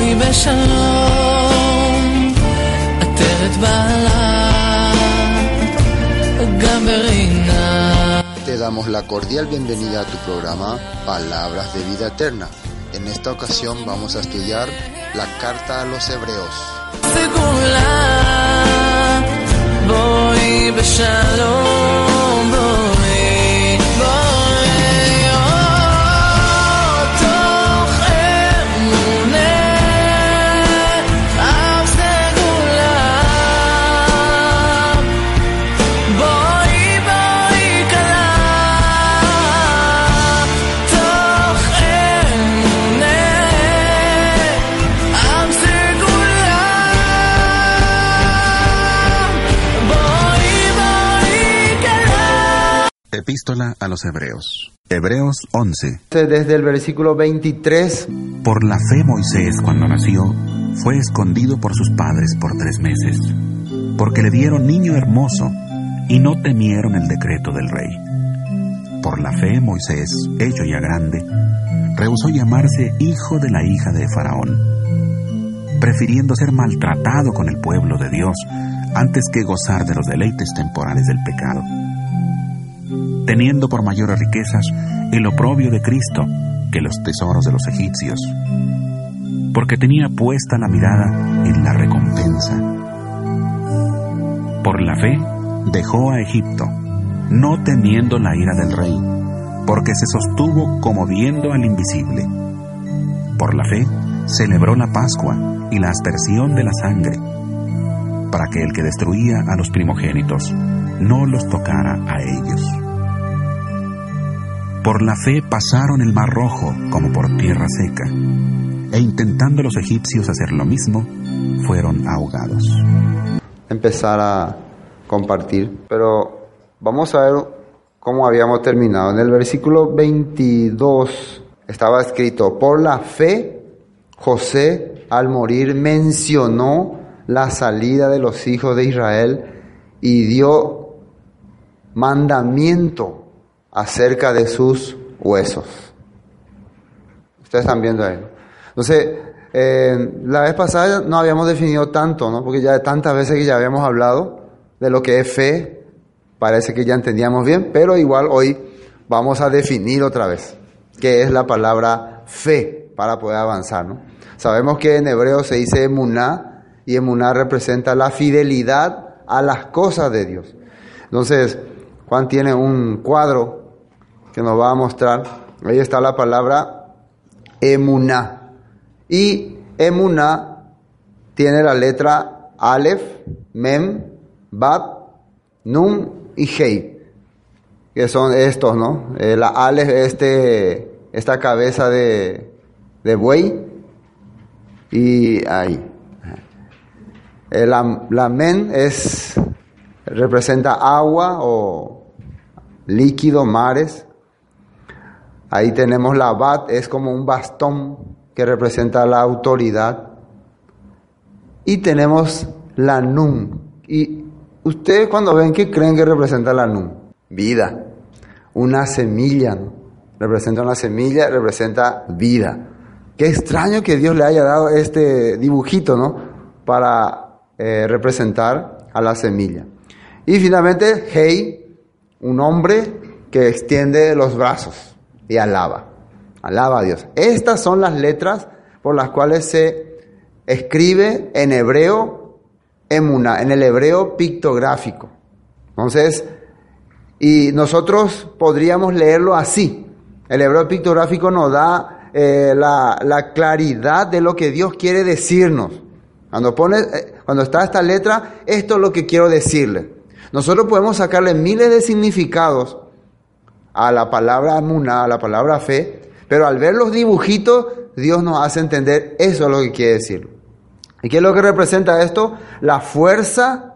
בואי בשלום, עטרת בעלה, גם ברינה. Te damos la cordial bienvenida a tu programa Palabras de Vida Eterna. En esta ocasión vamos a estudiar la carta a los hebreos. סגולה, בואי בשלום, Epístola a los Hebreos. Hebreos 11. Desde el versículo 23, Por la fe Moisés cuando nació fue escondido por sus padres por tres meses, porque le dieron niño hermoso y no temieron el decreto del rey. Por la fe Moisés, hecho ya grande, rehusó llamarse hijo de la hija de Faraón, prefiriendo ser maltratado con el pueblo de Dios antes que gozar de los deleites temporales del pecado teniendo por mayores riquezas el oprobio de Cristo que los tesoros de los egipcios, porque tenía puesta la mirada en la recompensa. Por la fe dejó a Egipto, no temiendo la ira del rey, porque se sostuvo como viendo al invisible. Por la fe celebró la Pascua y la aspersión de la sangre, para que el que destruía a los primogénitos no los tocara a ellos. Por la fe pasaron el mar rojo como por tierra seca, e intentando los egipcios hacer lo mismo, fueron ahogados. empezar a compartir, pero vamos a ver cómo habíamos terminado. En el versículo 22 estaba escrito, por la fe, José al morir mencionó la salida de los hijos de Israel y dio mandamiento acerca de sus huesos. Ustedes están viendo ahí. Entonces, eh, la vez pasada no habíamos definido tanto, ¿no? Porque ya tantas veces que ya habíamos hablado de lo que es fe, parece que ya entendíamos bien, pero igual hoy vamos a definir otra vez qué es la palabra fe para poder avanzar, ¿no? Sabemos que en hebreo se dice emuná y emuná representa la fidelidad a las cosas de Dios. Entonces, Juan tiene un cuadro que nos va a mostrar. Ahí está la palabra emuná. Y emuná tiene la letra Aleph, Mem, Bat, Num y Hei. Que son estos, ¿no? Eh, la Aleph es este, esta cabeza de, de buey. Y ahí. Eh, la, la Men es, representa agua o líquido, mares. Ahí tenemos la bat, es como un bastón que representa la autoridad. Y tenemos la nun. Y ustedes cuando ven, ¿qué creen que representa la nun? Vida. Una semilla. Representa una semilla, representa vida. Qué extraño que Dios le haya dado este dibujito, ¿no? Para eh, representar a la semilla. Y finalmente, Hey, un hombre que extiende los brazos y alaba. Alaba a Dios. Estas son las letras por las cuales se escribe en hebreo emuna, en el hebreo pictográfico. Entonces, y nosotros podríamos leerlo así. El hebreo pictográfico nos da eh, la, la, claridad de lo que Dios quiere decirnos. Cuando, pone, eh, cuando está esta letra, esto es lo que quiero decirle. Nosotros podemos sacarle miles de significados a la palabra muna, a la palabra fe, Pero al ver los dibujitos, Dios nos hace entender eso es lo que quiere decir. ¿Y qué es lo que representa esto? La fuerza,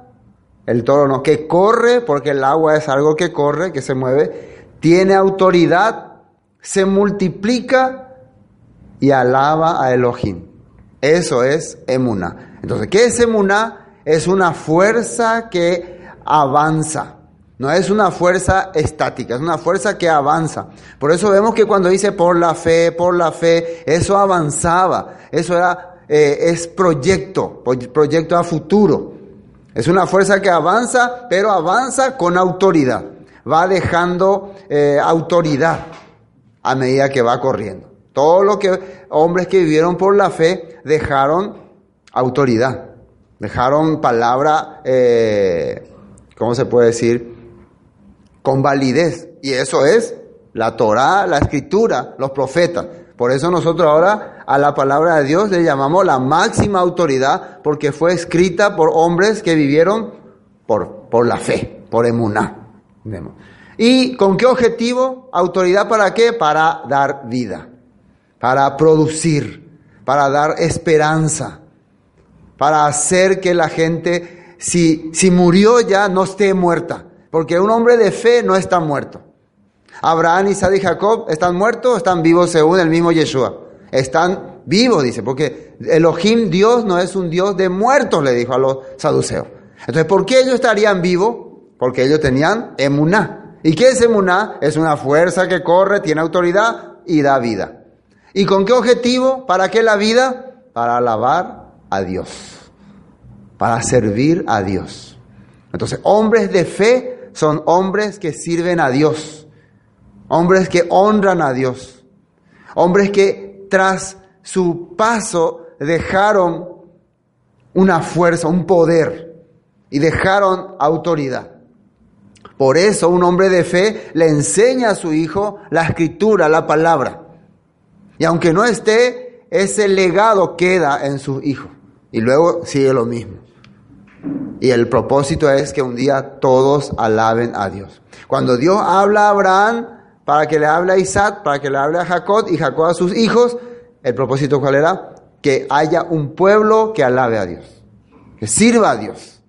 el toro que corre, porque el agua es algo que corre, que se mueve, tiene autoridad, se multiplica y alaba a Elohim. Eso es emuná. Entonces, ¿qué es emuná? Es una fuerza que avanza. No es una fuerza estática, es una fuerza que avanza. Por eso vemos que cuando dice por la fe, por la fe, eso avanzaba. Eso era, eh, es proyecto, proyecto a futuro. Es una fuerza que avanza, pero avanza con autoridad. Va dejando eh, autoridad a medida que va corriendo. Todos los hombres que vivieron por la fe dejaron autoridad, dejaron palabra, eh, ¿cómo se puede decir? Con validez. Y eso es la Torah, la escritura, los profetas. Por eso nosotros ahora a la palabra de Dios le llamamos la máxima autoridad porque fue escrita por hombres que vivieron por, por la fe, por emuná. ¿Y con qué objetivo? ¿Autoridad para qué? Para dar vida, para producir, para dar esperanza, para hacer que la gente, si, si murió ya, no esté muerta porque un hombre de fe no está muerto. Abraham, Isaac y Jacob están muertos o están vivos según el mismo Yeshua. Están vivos, dice, porque Elohim, Dios, no es un Dios de muertos, le dijo a los saduceos. Entonces, ¿por qué ellos estarían vivos? Porque ellos tenían emuná. ¿Y qué es emuná? Es una fuerza que corre, tiene autoridad y da vida. ¿Y con qué objetivo? ¿Para qué la vida? Para alabar a Dios, para servir a Dios. Entonces, hombres de fe son hombres que sirven a Dios, hombres que honran a Dios, hombres que tras su paso dejaron una fuerza, un poder y dejaron autoridad. Por eso un hombre de fe le enseña a su hijo la escritura, la palabra. Y aunque no esté, ese legado queda en su hijo. Y luego sigue lo mismo. Y el propósito es que un día todos alaben a Dios. Cuando Dios habla a Abraham para que le hable a Isaac, para que le hable a Jacob y Jacob a sus hijos, el propósito cuál era? Que haya un pueblo que alabe a Dios, que sirva a Dios.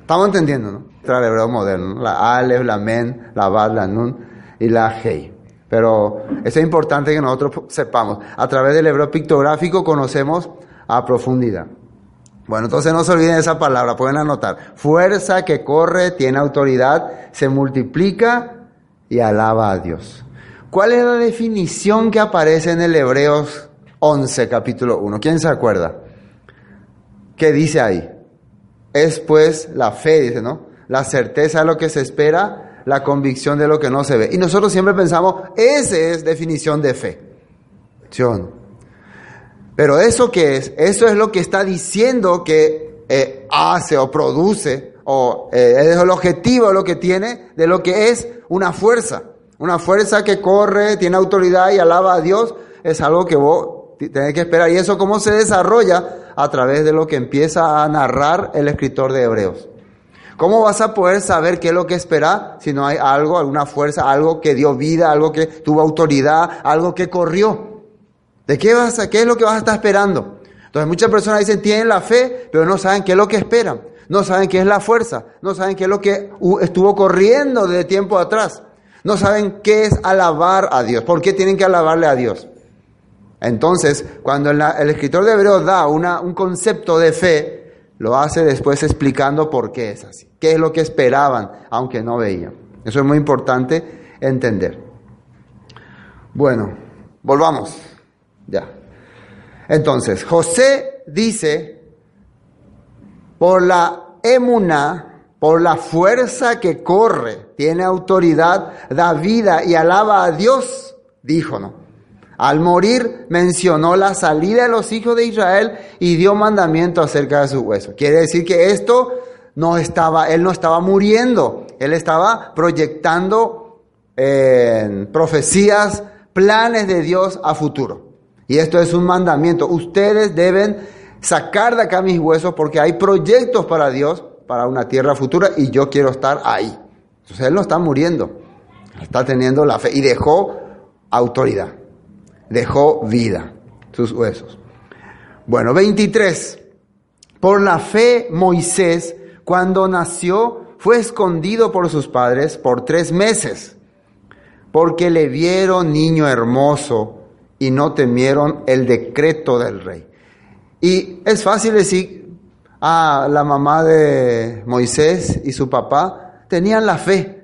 Estamos entendiendo, ¿no? El hebreo moderno, la Aleph, la Men, la Bad, la Nun y la Hei. Pero es importante que nosotros sepamos. A través del hebreo pictográfico conocemos a profundidad. Bueno, entonces no se olviden esa palabra, pueden anotar. Fuerza que corre, tiene autoridad, se multiplica y alaba a Dios. ¿Cuál es la definición que aparece en el Hebreos 11, capítulo 1? ¿Quién se acuerda? ¿Qué dice ahí? Es pues la fe, dice, ¿no? La certeza de lo que se espera, la convicción de lo que no se ve. Y nosotros siempre pensamos, esa es definición de fe. Pero eso que es, eso es lo que está diciendo que eh, hace o produce, o eh, es el objetivo, lo que tiene, de lo que es una fuerza. Una fuerza que corre, tiene autoridad y alaba a Dios, es algo que vos tenés que esperar. Y eso cómo se desarrolla a través de lo que empieza a narrar el escritor de Hebreos. ¿Cómo vas a poder saber qué es lo que espera si no hay algo, alguna fuerza, algo que dio vida, algo que tuvo autoridad, algo que corrió? ¿De qué, vas a, qué es lo que vas a estar esperando? Entonces muchas personas dicen, tienen la fe, pero no saben qué es lo que esperan. No saben qué es la fuerza. No saben qué es lo que estuvo corriendo de tiempo atrás. No saben qué es alabar a Dios. ¿Por qué tienen que alabarle a Dios? Entonces, cuando el, escritor de Hebreos da una, un concepto de fe, lo hace después explicando por qué es así. ¿Qué es lo que esperaban, aunque no veían? Eso es muy importante entender. Bueno, volvamos. Ya. Entonces, José dice, por la emuna, por la fuerza que corre, tiene autoridad, da vida y alaba a Dios, dijo, ¿no? Al morir mencionó la salida de los hijos de Israel y dio mandamiento acerca de su hueso. Quiere decir que esto no estaba, él no estaba muriendo, él estaba proyectando eh, profecías, planes de Dios a futuro. Y esto es un mandamiento. Ustedes deben sacar de acá mis huesos porque hay proyectos para Dios, para una tierra futura, y yo quiero estar ahí. Entonces Él no está muriendo, está teniendo la fe y dejó autoridad. dejó vida, sus huesos. Bueno, 23. Por la fe Moisés, cuando nació, fue escondido por sus padres por tres meses, porque le vieron niño hermoso y no temieron el decreto del rey. Y es fácil decir, ah, la mamá de Moisés y su papá tenían la fe.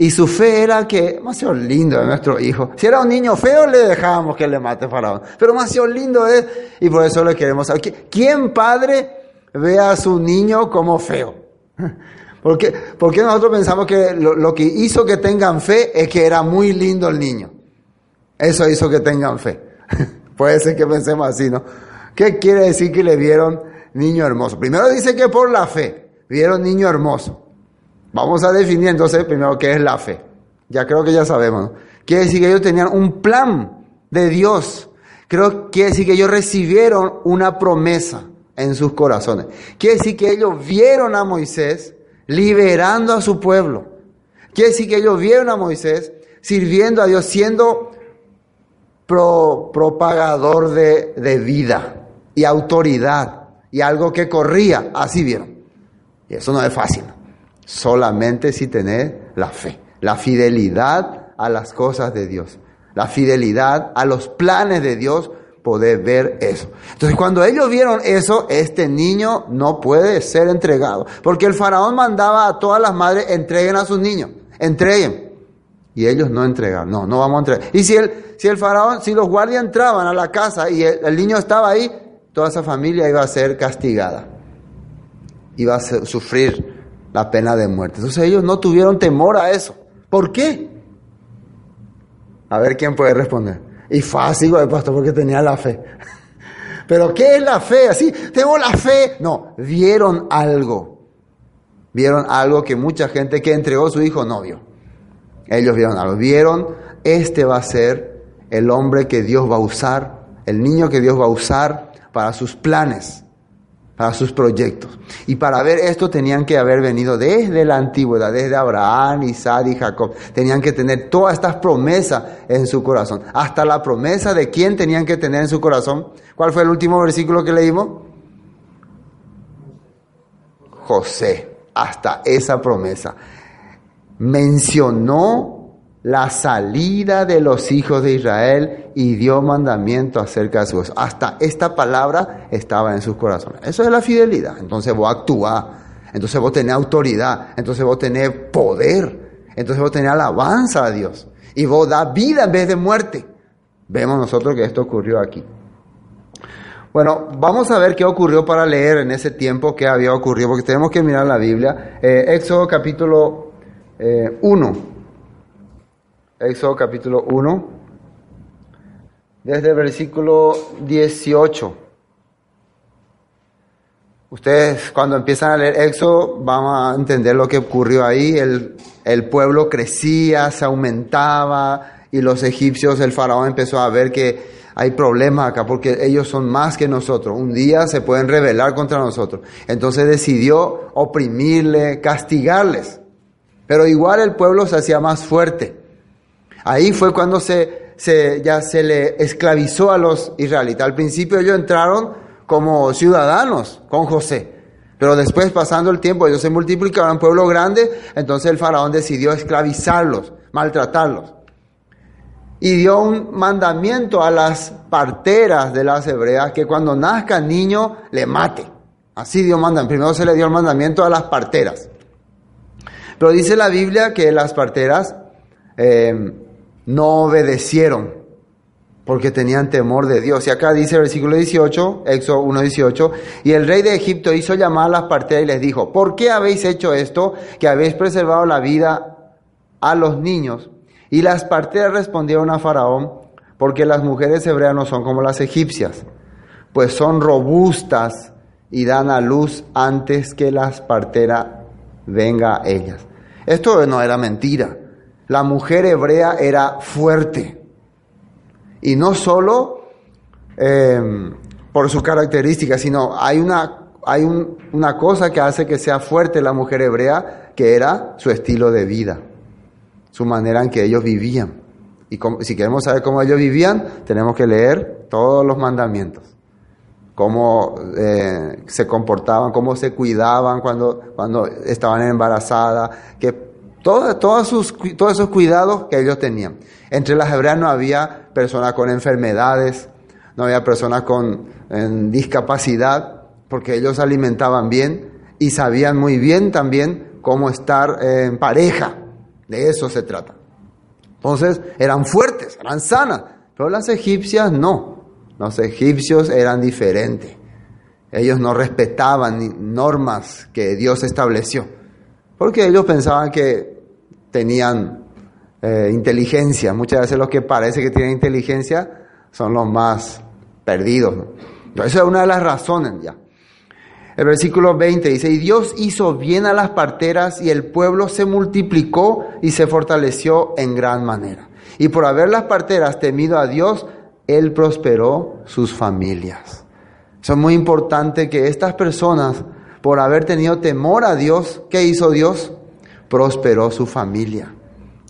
Y su fe era que, demasiado lindo de nuestro hijo. Si era un niño feo, le dejábamos que le mate Faraón. Pero demasiado lindo es, y por eso le queremos saber. ¿Quién padre ve a su niño como feo? ¿Por qué, porque nosotros pensamos que lo que hizo que tengan fe es que era muy lindo el niño? Eso hizo que tengan fe. Puede ser que pensemos así, ¿no? ¿Qué quiere decir que le vieron niño hermoso? Primero dice que por la fe vieron niño hermoso. Vamos a definir entonces primero qué es la fe. Ya creo que ya sabemos. ¿no? Quiere decir que ellos tenían un plan de Dios. Creo quiere decir que ellos recibieron una promesa en sus corazones. Quiere decir que ellos vieron a Moisés liberando a su pueblo. Quiere decir que ellos vieron a Moisés sirviendo a Dios, siendo pro, propagador de, de vida y autoridad y algo que corría. Así vieron. Y eso no es fácil. Solamente si tener la fe, la fidelidad a las cosas de Dios, la fidelidad a los planes de Dios, poder ver eso. Entonces cuando ellos vieron eso, este niño no puede ser entregado, porque el faraón mandaba a todas las madres entreguen a sus niños, entreguen. Y ellos no entregaron, no, no vamos a entregar. Y si el, si el faraón, si los guardias entraban a la casa y el, el niño estaba ahí, toda esa familia iba a ser castigada, iba a sufrir la pena de muerte. Entonces ellos no tuvieron temor a eso. ¿Por qué? A ver quién puede responder. Y fácil, güey, pastor, porque tenía la fe. Pero ¿qué es la fe? Así, tengo la fe. No, vieron algo. Vieron algo que mucha gente que entregó su hijo no vio. Ellos vieron algo. Vieron, este va a ser el hombre que Dios va a usar, el niño que Dios va a usar para sus planes, para sus proyectos. Y para ver esto tenían que haber venido desde la antigüedad, desde Abraham, Isaac y Jacob. Tenían que tener todas estas promesas en su corazón. Hasta la promesa de quién tenían que tener en su corazón. ¿Cuál fue el último versículo que leímos? José. Hasta esa promesa. Mencionó la salida de los hijos de Israel y dio mandamiento acerca de su voz. Hasta esta palabra estaba en sus corazones. Eso es la fidelidad. Entonces vos actuás, entonces vos tenés autoridad, entonces vos tenés poder, entonces vos tenés alabanza a Dios y vos das vida en vez de muerte. Vemos nosotros que esto ocurrió aquí. Bueno, vamos a ver qué ocurrió para leer en ese tiempo, qué había ocurrido, porque tenemos que mirar la Biblia. Eh, Éxodo capítulo 1. Éxodo capítulo 1, desde el versículo 18. Ustedes cuando empiezan a leer Éxodo van a entender lo que ocurrió ahí. El, el pueblo crecía, se aumentaba y los egipcios, el faraón empezó a ver que hay problemas acá porque ellos son más que nosotros. Un día se pueden rebelar contra nosotros. Entonces decidió oprimirle, castigarles. Pero igual el pueblo se hacía más fuerte. Ahí fue cuando se, se, ya se le esclavizó a los israelitas. Al principio ellos entraron como ciudadanos con José. Pero después, pasando el tiempo, ellos se multiplicaron en pueblo grande, entonces el faraón decidió esclavizarlos, maltratarlos. Y dio un mandamiento a las parteras de las hebreas que cuando nazca niño le mate. Así dio mandamiento. Primero se le dio el mandamiento a las parteras. Pero dice la Biblia que las parteras eh, no obedecieron porque tenían temor de Dios. Y acá dice el versículo 18, Éxodo 1.18, y el rey de Egipto hizo llamar a las parteras y les dijo, ¿por qué habéis hecho esto, que habéis preservado la vida a los niños? Y las parteras respondieron a Faraón, porque las mujeres hebreas no son como las egipcias, pues son robustas y dan a luz antes que las parteras venga a ellas. Esto no era mentira. La mujer hebrea era fuerte. Y no solo eh, por su característica, sino hay, una, hay un, una cosa que hace que sea fuerte la mujer hebrea, que era su estilo de vida, su manera en que ellos vivían. Y cómo- si queremos saber cómo ellos vivían, tenemos que leer todos los mandamientos. Cómo eh, se comportaban, cómo se cuidaban cuando, cuando estaban embarazadas, que todas sus, todos esos cuidados que ellos tenían. Entre las hebreas no había personas con enfermedades, no había personas con discapacidad, porque ellos se alimentaban bien y sabían muy bien también cómo estar en pareja. De eso se trata. Entonces eran fuertes, eran sanas, pero las egipcias no. Los egipcios eran diferentes. Ellos no respetaban normas que Dios estableció, porque ellos pensaban que tenían eh, inteligencia. Muchas veces los que parece que tienen inteligencia son los más perdidos. ¿no? Esa es una de las razones ya. El versículo 20 dice, y Dios hizo bien a las parteras y el pueblo se multiplicó y se fortaleció en gran manera. Y por haber las parteras temido a Dios, Él prosperó sus familias. Eso es muy importante que estas personas, por haber tenido temor a Dios, ¿qué hizo Dios? Prosperó su familia.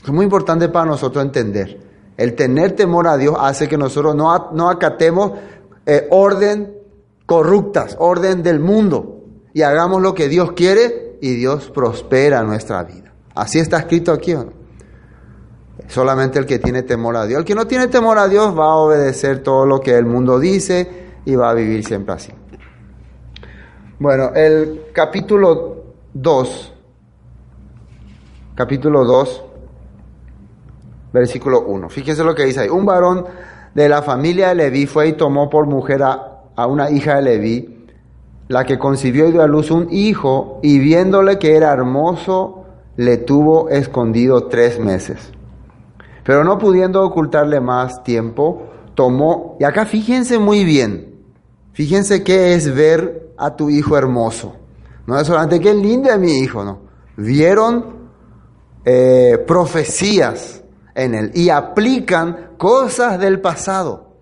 Es muy importante para nosotros entender. El tener temor a Dios hace que nosotros no, no acatemos eh, orden corruptas, orden del mundo, y hagamos lo que Dios quiere y Dios prospera nuestra vida. Así está escrito aquí. ¿o no? Solamente el que tiene temor a Dios. El que no tiene temor a Dios va a obedecer todo lo que el mundo dice y va a vivir siempre así. Bueno, el capítulo 2, capítulo 2, versículo 1. Fíjense lo que dice ahí. Un varón de la familia de Leví fue y tomó por mujer a, a una hija de Leví, la que concibió y dio a luz un hijo, y viéndole que era hermoso, le tuvo escondido tres meses. Pero no pudiendo ocultarle más tiempo, tomó, y acá fíjense muy bien, fíjense qué es ver a tu hijo hermoso. No es solamente qué lindo es mi hijo, no. Vieron eh, profecías en él y aplican cosas del pasado.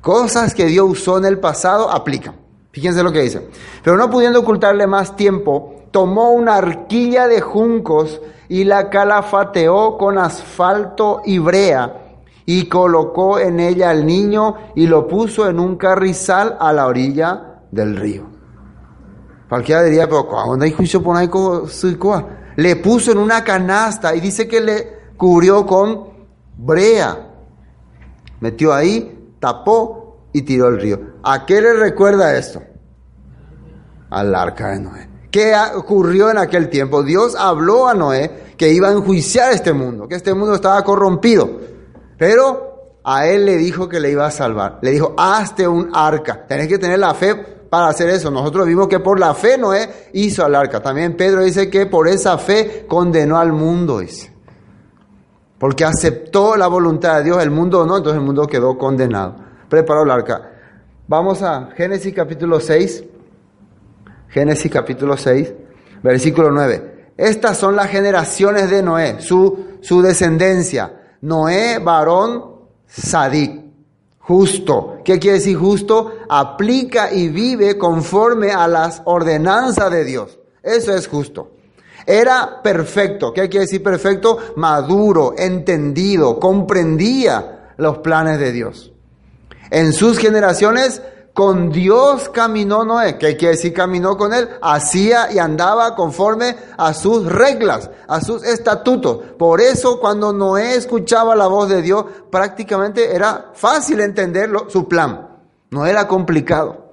Cosas que Dios usó en el pasado, aplican. Fíjense lo que dice. Pero no pudiendo ocultarle más tiempo, tomó una arquilla de juncos y la calafateó con asfalto y brea y colocó en ella al niño y lo puso en un carrizal a la orilla del río. Cualquiera diría, pero ¿dónde hay juicio por ahí? Le puso en una canasta y dice que le cubrió con brea. Metió ahí, tapó y tiró al río. ¿A qué le recuerda esto? Al arca de Noé. ¿Qué ocurrió en aquel tiempo? Dios habló a Noé que iba a enjuiciar este mundo, que este mundo estaba corrompido. Pero a él le dijo que le iba a salvar. Le dijo, hazte un arca. Tenés que tener la fe para hacer eso. Nosotros vimos que por la fe Noé hizo el arca. También Pedro dice que por esa fe condenó al mundo, dice. Porque aceptó la voluntad de Dios, el mundo no, entonces el mundo quedó condenado. Preparó el arca. Vamos a Génesis capítulo 6. Génesis capítulo 6, versículo 9. Estas son las generaciones de Noé, su, su descendencia. Noé, varón, sadik, justo. ¿Qué quiere decir justo? Aplica y vive conforme a las ordenanzas de Dios. Eso es justo. Era perfecto. ¿Qué quiere decir perfecto? Maduro, entendido, comprendía los planes de Dios. En sus generaciones, con Dios caminó Noé. ¿Qué quiere decir caminó con él? Hacía y andaba conforme a sus reglas, a sus estatutos. Por eso cuando Noé escuchaba la voz de Dios, prácticamente era fácil entenderlo, su plan. No era complicado,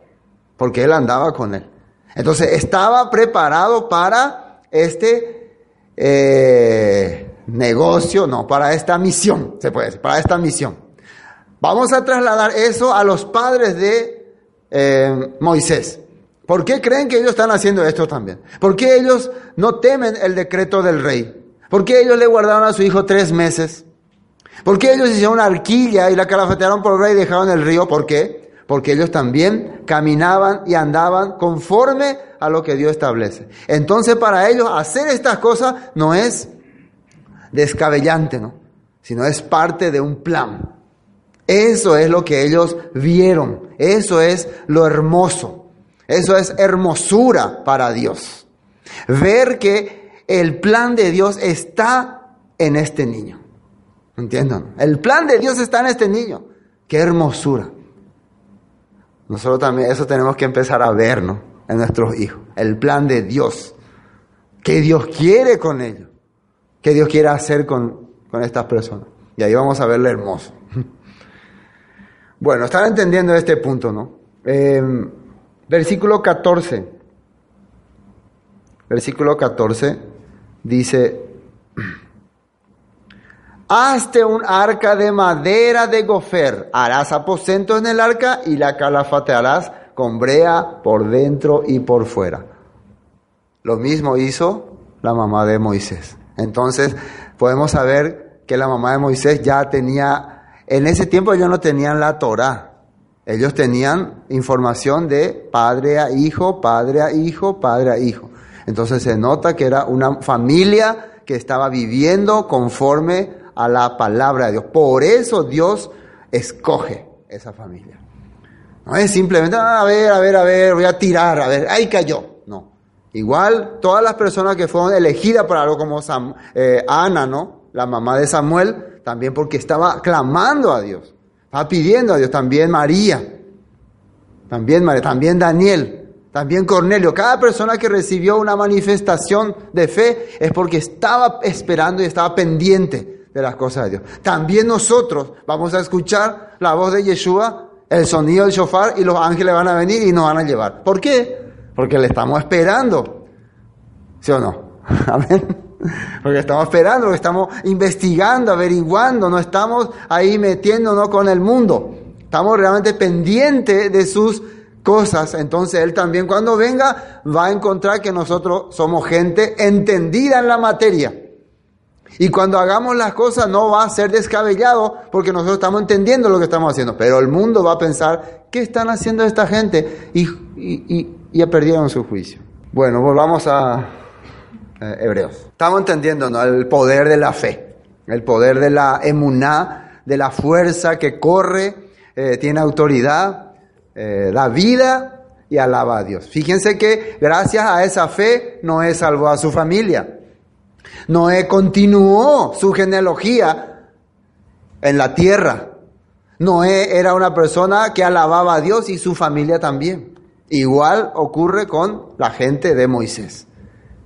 porque él andaba con él. Entonces estaba preparado para este eh, negocio, no, para esta misión, se puede decir, para esta misión. Vamos a trasladar eso a los padres de eh, Moisés. ¿Por qué creen que ellos están haciendo esto también? ¿Por qué ellos no temen el decreto del rey? ¿Por qué ellos le guardaron a su hijo tres meses? ¿Por qué ellos hicieron una arquilla y la calafatearon por el rey y dejaron el río? ¿Por qué? Porque ellos también caminaban y andaban conforme a lo que Dios establece. Entonces para ellos hacer estas cosas no es descabellante, ¿no? Sino es parte de un plan. Eso es lo que ellos vieron. Eso es lo hermoso. Eso es hermosura para Dios. Ver que el plan de Dios está en este niño. Entiendan. El plan de Dios está en este niño. Qué hermosura. Nosotros también eso tenemos que empezar a ver, ¿no? En nuestros hijos. El plan de Dios. ¿Qué Dios quiere con ellos? ¿Qué Dios quiere hacer con, con estas personas? Y ahí vamos a verle hermoso. Bueno, están entendiendo este punto, ¿no? Eh, versículo 14. Versículo 14 dice, Hazte un arca de madera de gofer, harás aposentos en el arca y la calafatearás con brea por dentro y por fuera. Lo mismo hizo la mamá de Moisés. Entonces podemos saber que la mamá de Moisés ya tenía, en ese tiempo ellos no tenían la Torah, ellos tenían información de padre a hijo, padre a hijo, padre a hijo. Entonces se nota que era una familia que estaba viviendo conforme a la palabra de Dios. Por eso Dios escoge esa familia. No es simplemente, "Ah, a ver, a ver, a ver, voy a tirar, a ver, ahí cayó. No. Igual todas las personas que fueron elegidas para algo como Sam- eh, Ana, ¿no? La mamá de Samuel, también porque estaba clamando a Dios. Estaba pidiendo a Dios. También María. También María. También Daniel. También Cornelio. Cada persona que recibió una manifestación de fe es porque estaba esperando y estaba pendiente de las cosas de Dios. También nosotros vamos a escuchar la voz de Yeshua, el sonido del shofar y los ángeles van a venir y nos van a llevar. ¿Por qué? Porque le estamos esperando. ¿Sí o no? Amén. Porque estamos esperando, estamos investigando, averiguando, no estamos ahí metiéndonos con el mundo. Estamos realmente pendientes de sus cosas. Entonces Él también cuando venga va a encontrar que nosotros somos gente entendida en la materia. Y cuando hagamos las cosas no va a ser descabellado porque nosotros estamos entendiendo lo que estamos haciendo. Pero el mundo va a pensar, ¿qué están haciendo esta gente? Y ya perdieron su juicio. Bueno, volvamos a eh, Hebreos. Estamos entendiendo el poder de la fe, el poder de la emuná, de la fuerza que corre, eh, tiene autoridad, eh, da vida y alaba a Dios. Fíjense que gracias a esa fe Noé salvó a su familia. Noé continuó su genealogía en la tierra. Noé era una persona que alababa a Dios y su familia también. Igual ocurre con la gente de Moisés.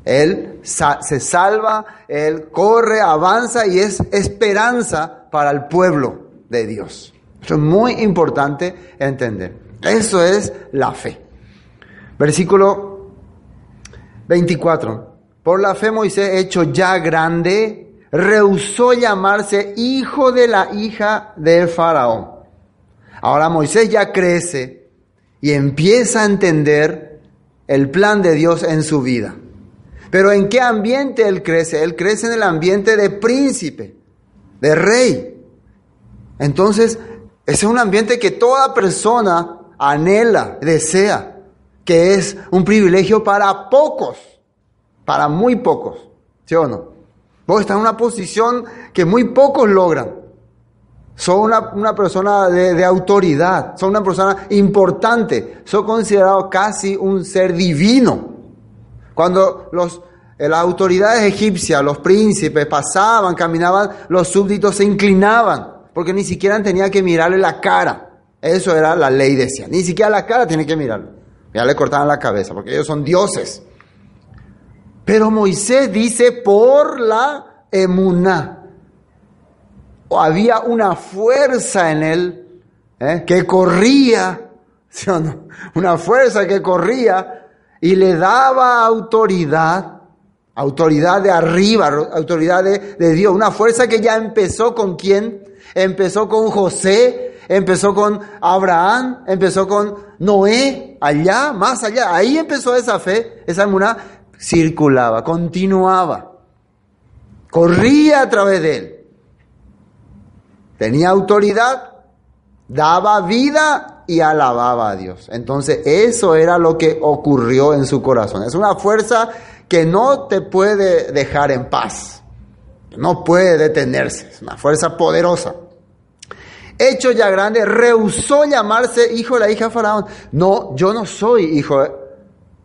Él se salva, él corre, avanza y es esperanza para el pueblo de Dios. Eso es muy importante entender. Eso es la fe. Versículo 24. Por la fe Moisés, hecho ya grande, rehusó llamarse hijo de la hija de Faraón. Ahora Moisés ya crece y empieza a entender el plan de Dios en su vida. Pero ¿en qué ambiente él crece? Él crece en el ambiente de príncipe, de rey. Entonces, ese es un ambiente que toda persona anhela, desea, que es un privilegio para pocos, para muy pocos, ¿sí o no? Vos estás en una posición que muy pocos logran. Son una, una persona de, de autoridad, son una persona importante, son considerados casi un ser divino. Cuando los, eh, las autoridades egipcias, los príncipes pasaban, caminaban, los súbditos se inclinaban, porque ni siquiera tenían que mirarle la cara. Eso era la ley, decía. Ni siquiera la cara tiene que mirarle. Ya le cortaban la cabeza, porque ellos son dioses. Pero Moisés dice por la emuná. Había una fuerza en él ¿eh? que corría, ¿sí o no? Una fuerza que corría y le daba autoridad, autoridad de arriba, autoridad de, de Dios, una fuerza que ya empezó con quién, empezó con José, empezó con Abraham, empezó con Noé, allá, más allá, ahí empezó esa fe, esa emuná circulaba, continuaba, corría a través de él, tenía autoridad, daba vida y alababa a Dios. Entonces eso era lo que ocurrió en su corazón. Es una fuerza que no te puede dejar en paz, no puede detenerse, es una fuerza poderosa. Hecho ya grande, rehusó llamarse hijo de la hija de Faraón. No, yo no soy hijo,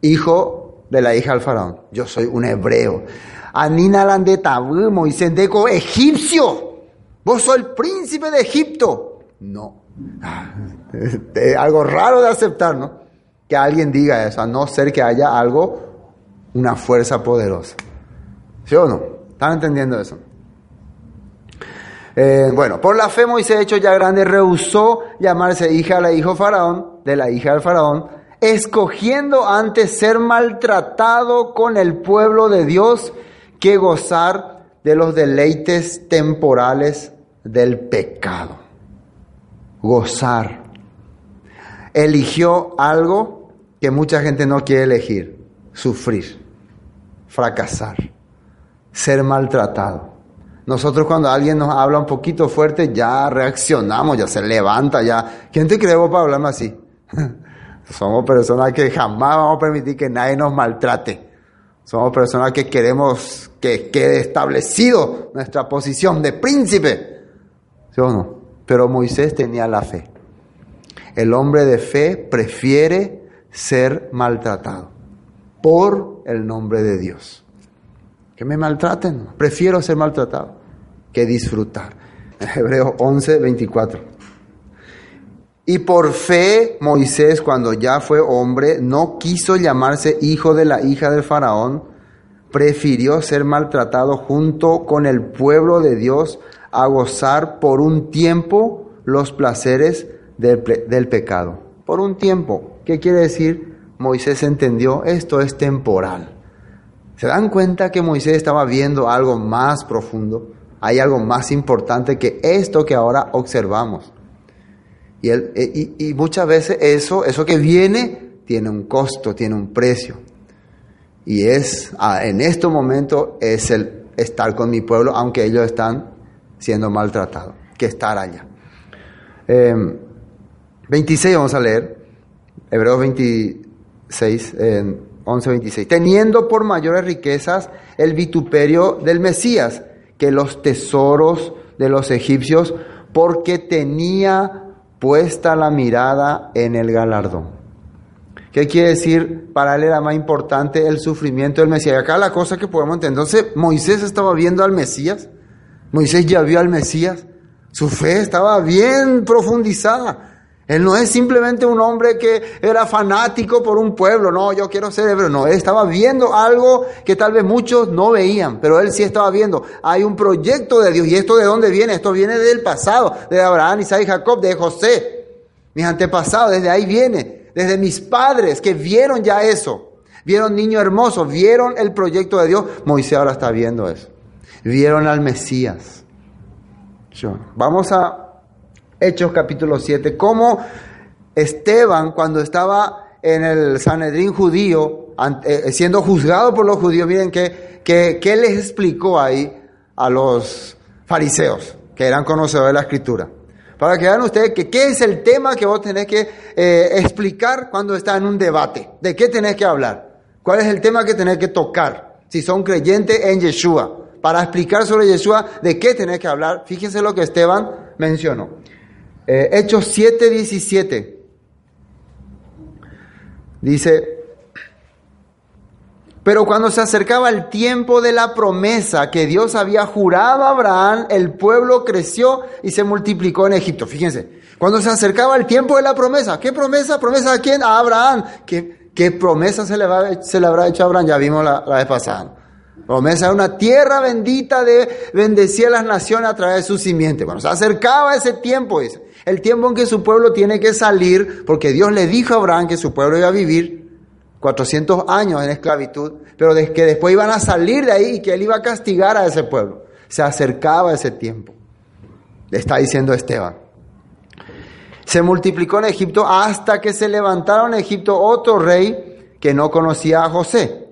hijo de la hija del Faraón, yo soy un hebreo. Anina landeta, Moisés egipcio. vos sos el príncipe de Egipto. No. Es algo raro de aceptar, ¿no? Que alguien diga eso, a no ser que haya algo, una fuerza poderosa. ¿Sí o no? ¿Están entendiendo eso? Eh, bueno, por la fe Moisés, hecho ya grande, rehusó llamarse hija la hijo faraón, de la hija del faraón, escogiendo antes ser maltratado con el pueblo de Dios que gozar de los deleites temporales del pecado. Gozar. Eligió algo que mucha gente no quiere elegir, sufrir, fracasar, ser maltratado. Nosotros cuando alguien nos habla un poquito fuerte ya reaccionamos, ya se levanta, ya... ¿Quién te cree vos para hablarme así? Somos personas que jamás vamos a permitir que nadie nos maltrate. Somos personas que queremos que quede establecido nuestra posición de príncipe. ¿Sí o no? Pero Moisés tenía la fe. El hombre de fe prefiere ser maltratado por el nombre de Dios. Que me maltraten, prefiero ser maltratado que disfrutar. Hebreos 11, 24. Y por fe Moisés, cuando ya fue hombre, no quiso llamarse hijo de la hija del faraón, prefirió ser maltratado junto con el pueblo de Dios a gozar por un tiempo los placeres del, del pecado. Por un tiempo. ¿Qué quiere decir? Moisés entendió, esto es temporal. ¿Se dan cuenta que Moisés estaba viendo algo más profundo? Hay algo más importante que esto que ahora observamos. Y, él, eh, y, y, muchas veces eso, eso que viene tiene un costo, tiene un precio. Y es, ah, en este momento, es el estar con mi pueblo, aunque ellos están siendo maltratados, que estar allá. Eh, 26 vamos a leer, Hebreos 26, eh, 11, 26. Teniendo por mayores riquezas el vituperio del Mesías que los tesoros de los egipcios, porque tenía puesta la mirada en el galardón. ¿Qué quiere decir? Para él era más importante el sufrimiento del Mesías. Y acá la cosa que podemos entender. Entonces, Moisés estaba viendo al Mesías. Moisés ya vio al Mesías. Su fe estaba bien profundizada. Él no es simplemente un hombre que era fanático por un pueblo, no, yo quiero ser hebreo, no, él estaba viendo algo que tal vez muchos no veían, pero él sí estaba viendo. Hay un proyecto de Dios, ¿y esto de dónde viene? Esto viene del pasado, de Abraham, Isaac y Jacob, de José, mis antepasados, desde ahí viene, desde mis padres que vieron ya eso, vieron niño hermoso, vieron el proyecto de Dios, Moisés ahora está viendo eso, vieron al Mesías. Vamos a Hechos capítulo 7, cómo Esteban cuando estaba en el Sanedrín judío, eh, siendo juzgado por los judíos, miren qué que, les explicó ahí a los fariseos, que eran conocedores de la escritura. Para que vean ustedes que qué es el tema que vos tenés que eh, explicar cuando está en un debate. ¿De qué tenés que hablar? ¿Cuál es el tema que tenés que tocar? Si son creyentes en Yeshua. Para explicar sobre Yeshua, ¿de qué tenés que hablar? Fíjense lo que Esteban mencionó. Eh, Hechos 7, 17. Dice, pero cuando se acercaba el tiempo de la promesa que Dios había jurado a Abraham, el pueblo creció y se multiplicó en Egipto. Fíjense, cuando se acercaba el tiempo de la promesa, ¿qué promesa? ¿Promesa a quién? A Abraham. ¿Qué, qué promesa se le, va, se le habrá hecho a Abraham? Ya vimos la, la vez pasada. Promesa de una tierra bendita de bendecir a las naciones a través de su simiente. Cuando se acercaba ese tiempo, dice, el tiempo en que su pueblo tiene que salir, porque Dios le dijo a Abraham que su pueblo iba a vivir 400 años en esclavitud, pero de que después iban a salir de ahí y que él iba a castigar a ese pueblo. Se acercaba ese tiempo. Le está diciendo Esteban. Se multiplicó en Egipto hasta que se levantaron en Egipto otro rey que no conocía a José.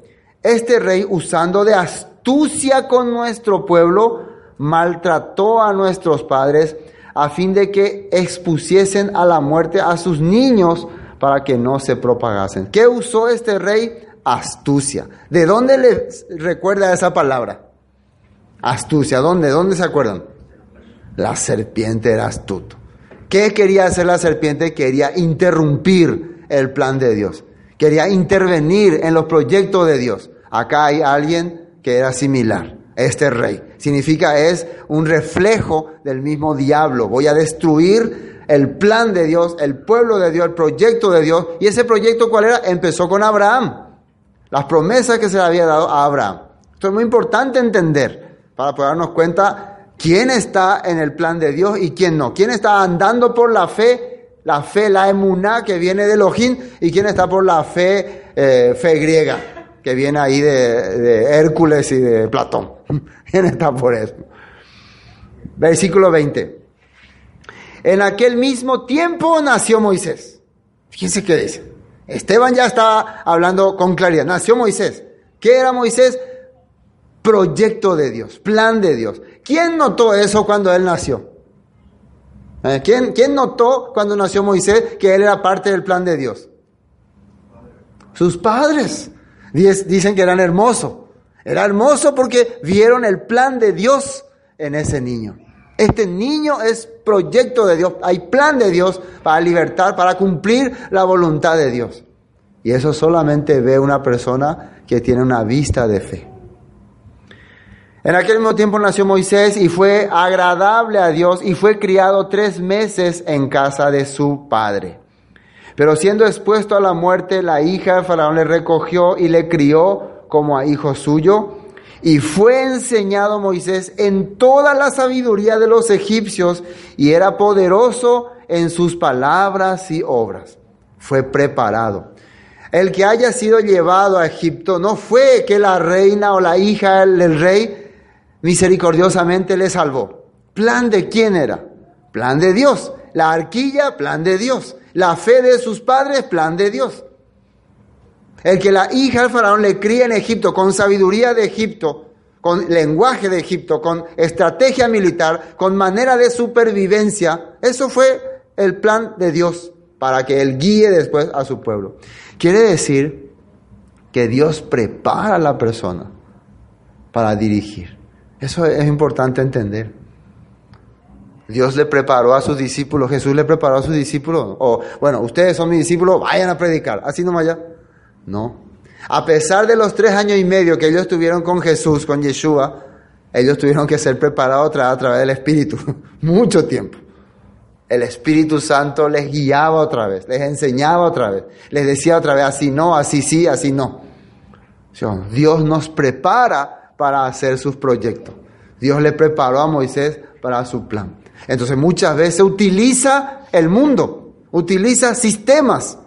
Este rey, usando de astucia con nuestro pueblo, maltrató a nuestros padres a fin de que expusiesen a la muerte a sus niños para que no se propagasen. ¿Qué usó este rey? Astucia. ¿De dónde le recuerda esa palabra? Astucia. ¿Dónde? ¿Dónde se acuerdan? La serpiente era astuto. ¿Qué quería hacer la serpiente? Quería interrumpir el plan de Dios. Quería intervenir en los proyectos de Dios. Acá hay alguien que era similar. este rey. Significa es un reflejo del mismo diablo. Voy a destruir el plan de Dios, el pueblo de Dios, el proyecto de Dios. ¿Y ese proyecto cuál era? Empezó con Abraham. Las promesas que se le había dado a Abraham. Esto es muy importante entender para poder darnos cuenta quién está en el plan de Dios y quién no. ¿Quién está andando por la fe? La fe, la emuná que viene de Elohim y quién está por la fe, eh, fe griega que viene ahí de, Hércules y de Platón. ¿Quién está por eso? Versículo 20. En aquel mismo tiempo nació Moisés. Fíjense qué dice. Esteban ya estaba hablando con claridad. Nació Moisés. ¿Qué era Moisés? Proyecto de Dios, plan de Dios. ¿Quién notó eso cuando él nació? ¿Eh? ¿Quién, ¿Quién notó cuando nació Moisés que él era parte del plan de Dios? Sus padres. Dicen que eran hermosos. Era hermoso porque vieron el plan de Dios en ese niño. Este niño es proyecto de Dios, hay plan de Dios para libertar, para cumplir la voluntad de Dios. Y eso solamente ve una persona que tiene una vista de fe. En aquel mismo tiempo nació Moisés y fue agradable a Dios y fue criado tres meses en casa de su padre. Pero siendo expuesto a la muerte, la hija de Faraón le recogió y le crió como a hijo suyo y fue enseñado Moisés en toda la sabiduría de los egipcios y era poderoso en sus palabras y obras. Fue preparado. El que haya sido llevado a Egipto no fue que la reina o la hija del rey misericordiosamente le salvó. ¿Plan de quién era? Plan de Dios. La arquilla, plan de Dios. La fe de sus padres, plan de Dios. El que la hija del faraón le cría en Egipto con sabiduría de Egipto, con lenguaje de Egipto, con estrategia militar, con manera de supervivencia, eso fue el plan de Dios para que él guíe después a su pueblo. Quiere decir que Dios prepara a la persona para dirigir. Eso es importante entender. Dios le preparó a sus discípulos, Jesús le preparó a sus discípulos, o bueno, ustedes son mis discípulos, vayan a predicar, así nomás ya. No. A pesar de los tres años y medio que ellos estuvieron con Jesús, con Yeshua, ellos tuvieron que ser preparados a través del Espíritu. Mucho tiempo. El Espíritu Santo les guiaba otra vez, les enseñaba otra vez, les decía otra vez, así no, así sí, así no. Dios nos prepara para hacer sus proyectos. Dios le preparó a Moisés para su plan. Entonces muchas veces utiliza el mundo, utiliza sistemas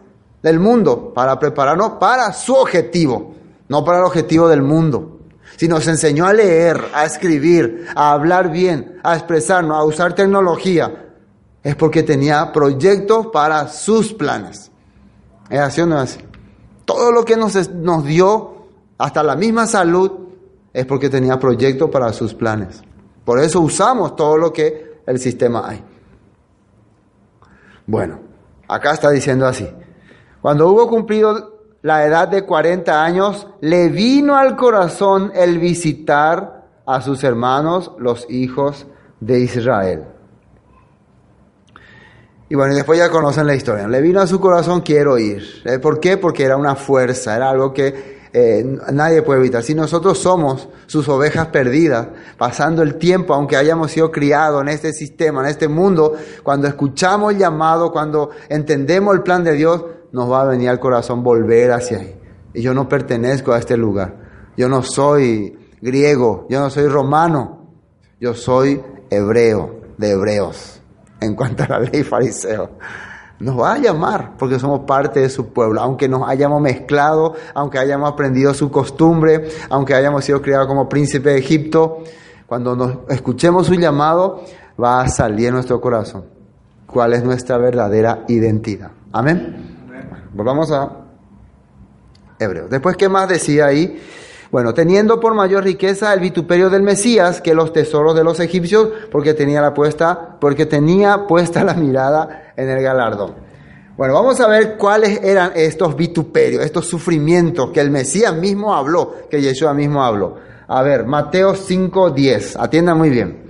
del mundo para prepararnos para su objetivo, no para el objetivo del mundo. Si nos enseñó a leer, a escribir, a hablar bien, a expresarnos, a usar tecnología, es porque tenía proyectos para sus planes. ¿Es así o no es así? Todo lo que nos, nos dio, hasta la misma salud, es porque tenía proyectos para sus planes. Por eso usamos todo lo que el sistema hay. Bueno, acá está diciendo así. Cuando hubo cumplido la edad de 40 años, le vino al corazón el visitar a sus hermanos, los hijos de Israel. Y bueno, después ya conocen la historia. Le vino a su corazón, quiero ir. ¿Eh? ¿Por qué? Porque era una fuerza, era algo que eh, nadie puede evitar. Si nosotros somos sus ovejas perdidas, pasando el tiempo, aunque hayamos sido criados en este sistema, en este mundo, cuando escuchamos el llamado, cuando entendemos el plan de Dios, nos va a venir al corazón volver hacia ahí. Y yo no pertenezco a este lugar. Yo no soy griego, yo no soy romano, yo soy hebreo, de hebreos, en cuanto a la ley fariseo. Nos va a llamar porque somos parte de su pueblo, aunque nos hayamos mezclado, aunque hayamos aprendido su costumbre, aunque hayamos sido criados como príncipe de Egipto, cuando nos escuchemos su llamado, va a salir en nuestro corazón cuál es nuestra verdadera identidad. Amén. Volvamos a Hebreos. Después, ¿qué más decía ahí? Bueno, teniendo por mayor riqueza el vituperio del Mesías que los tesoros de los egipcios, porque tenía la puesta, porque tenía puesta la mirada en el galardón. Bueno, vamos a ver cuáles eran estos vituperios, estos sufrimientos que el Mesías mismo habló, que Yeshua mismo habló. A ver, Mateo 5:10, atienda muy bien.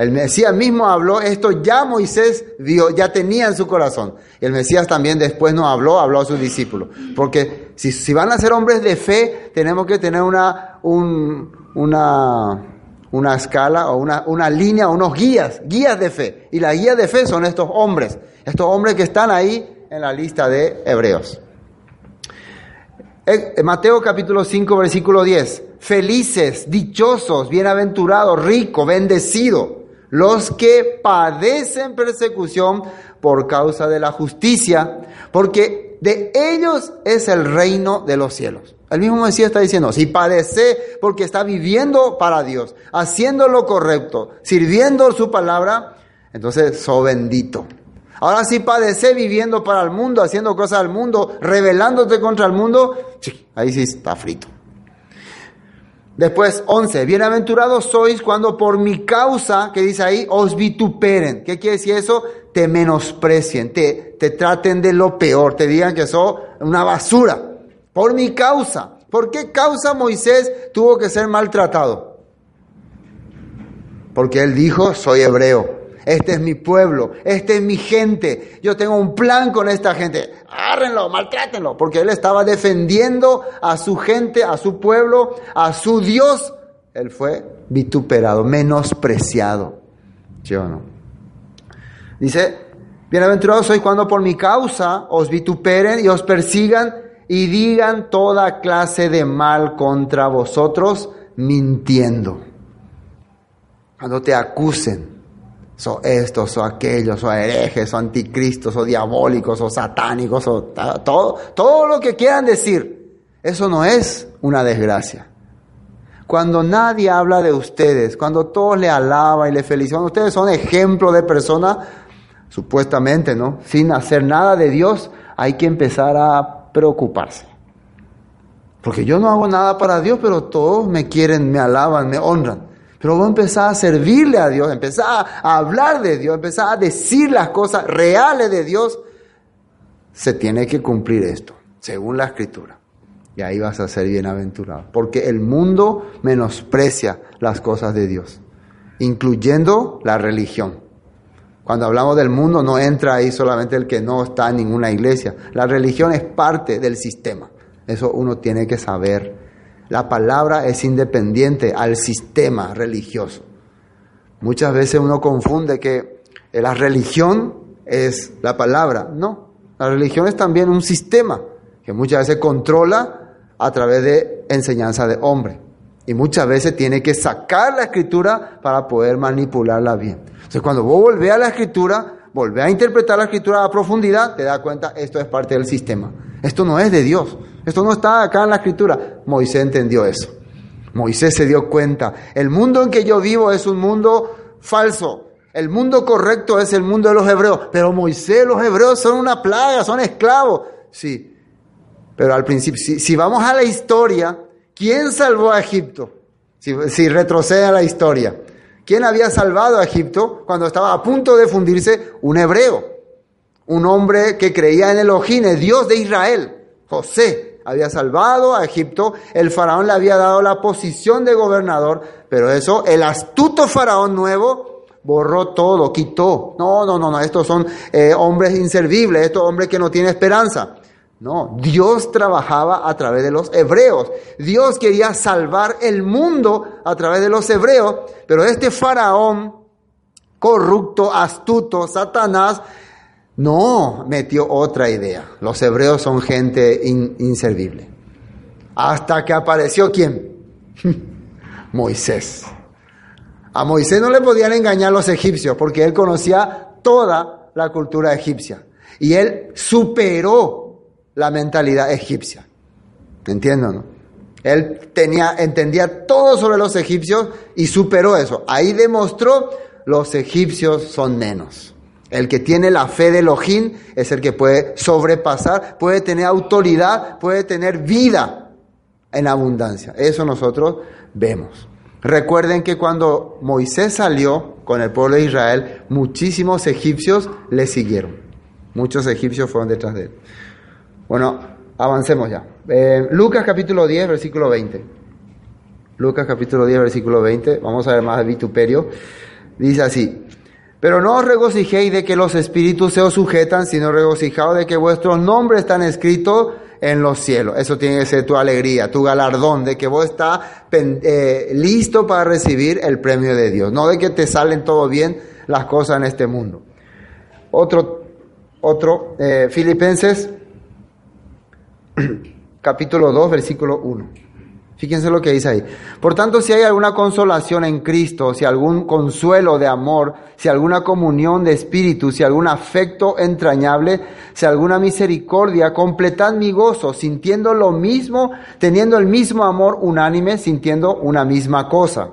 El Mesías mismo habló, esto ya Moisés vio, ya tenía en su corazón. Y el Mesías también después no habló, habló a sus discípulos. Porque si, si van a ser hombres de fe, tenemos que tener una, un, una, una escala o una, una línea, unos guías, guías de fe. Y las guías de fe son estos hombres, estos hombres que están ahí en la lista de hebreos. Mateo capítulo 5, versículo 10. Felices, dichosos, bienaventurados, ricos, bendecidos, los que padecen persecución por causa de la justicia, porque de ellos es el reino de los cielos. El mismo Mesías está diciendo, si padece porque está viviendo para Dios, haciendo lo correcto, sirviendo su palabra, entonces so bendito. Ahora si padece viviendo para el mundo, haciendo cosas al mundo, rebelándote contra el mundo, ahí sí está frito. Después, 11. Bienaventurados sois cuando por mi causa, que dice ahí, os vituperen. ¿Qué quiere decir eso? Te menosprecien, te, te traten de lo peor, te digan que sos una basura. Por mi causa. ¿Por qué causa Moisés tuvo que ser maltratado? Porque él dijo, soy hebreo. Este es mi pueblo, este es mi gente. Yo tengo un plan con esta gente. Agárrenlo, maltrátenlo, porque él estaba defendiendo a su gente, a su pueblo, a su Dios. Él fue vituperado, menospreciado. ¿Sí o no? Dice, bienaventurados soy cuando por mi causa os vituperen y os persigan y digan toda clase de mal contra vosotros, mintiendo. Cuando te acusen son estos o aquellos, o herejes, o anticristos, o diabólicos, o satánicos, o todo, todo lo que quieran decir. Eso no es una desgracia. Cuando nadie habla de ustedes, cuando todos le alaban y le felicitan, ustedes son ejemplo de persona, supuestamente, ¿no? Sin hacer nada de Dios, hay que empezar a preocuparse. Porque yo no hago nada para Dios, pero todos me quieren, me alaban, me honran. Pero vos empezás a servirle a Dios, empezás a hablar de Dios, empezás a decir las cosas reales de Dios. Se tiene que cumplir esto, según la escritura. Y ahí vas a ser bienaventurado. Porque el mundo menosprecia las cosas de Dios, incluyendo la religión. Cuando hablamos del mundo no entra ahí solamente el que no está en ninguna iglesia. La religión es parte del sistema. Eso uno tiene que saber la palabra es independiente al sistema religioso. Muchas veces uno confunde que la religión es la palabra. No, la religión es también un sistema que muchas veces controla a través de enseñanza de hombre. Y muchas veces tiene que sacar la escritura para poder manipularla bien. Entonces cuando vos volvés a la escritura, volvés a interpretar la escritura a profundidad, te das cuenta, esto es parte del sistema. Esto no es de Dios. Esto no está acá en la escritura. Moisés entendió eso. Moisés se dio cuenta. El mundo en que yo vivo es un mundo falso. El mundo correcto es el mundo de los hebreos. Pero Moisés, los hebreos son una plaga, son esclavos. Sí. Pero al principio, si, vamos a la historia, ¿quién salvó a Egipto? Si, si retrocede a la historia. ¿Quién había salvado a Egipto cuando estaba a punto de fundirse? Un hebreo. Un hombre que creía en el Dios de Israel. José había salvado a Egipto, el faraón le había dado la posición de gobernador, pero eso, el astuto faraón nuevo borró todo, quitó. No, no, no, no, estos son eh, hombres inservibles, estos hombres que no tienen esperanza. No, Dios trabajaba a través de los hebreos. Dios quería salvar el mundo a través de los hebreos, pero este faraón corrupto, astuto, Satanás, no, metió otra idea. Los hebreos son gente inservible. Hasta que apareció quién? Moisés. A Moisés no le podían engañar los egipcios porque él conocía toda la cultura egipcia. Y él superó la mentalidad egipcia. ¿Entienden? No? Él tenía, entendía todo sobre los egipcios y superó eso. Ahí demostró los egipcios son menos. El que tiene la fe de Elohim es el que puede sobrepasar, puede tener autoridad, puede tener vida en abundancia. Eso nosotros vemos. Recuerden que cuando Moisés salió con el pueblo de Israel, muchísimos egipcios le siguieron. Muchos egipcios fueron detrás de él. Bueno, avancemos ya. Eh, Lucas capítulo 10, versículo 20. Lucas capítulo 10, versículo 20. Vamos a ver más de vituperio. Dice así. Pero no os regocijéis de que los espíritus se os sujetan, sino regocijaos de que vuestros nombres están escritos en los cielos. Eso tiene que ser tu alegría, tu galardón, de que vos estás eh, listo para recibir el premio de Dios, no de que te salen todo bien las cosas en este mundo. Otro, otro, eh, Filipenses capítulo 2, versículo 1. Fíjense lo que dice ahí. Por tanto, si hay alguna consolación en Cristo, si algún consuelo de amor, si alguna comunión de espíritu, si algún afecto entrañable, si alguna misericordia, completad mi gozo, sintiendo lo mismo, teniendo el mismo amor unánime, sintiendo una misma cosa.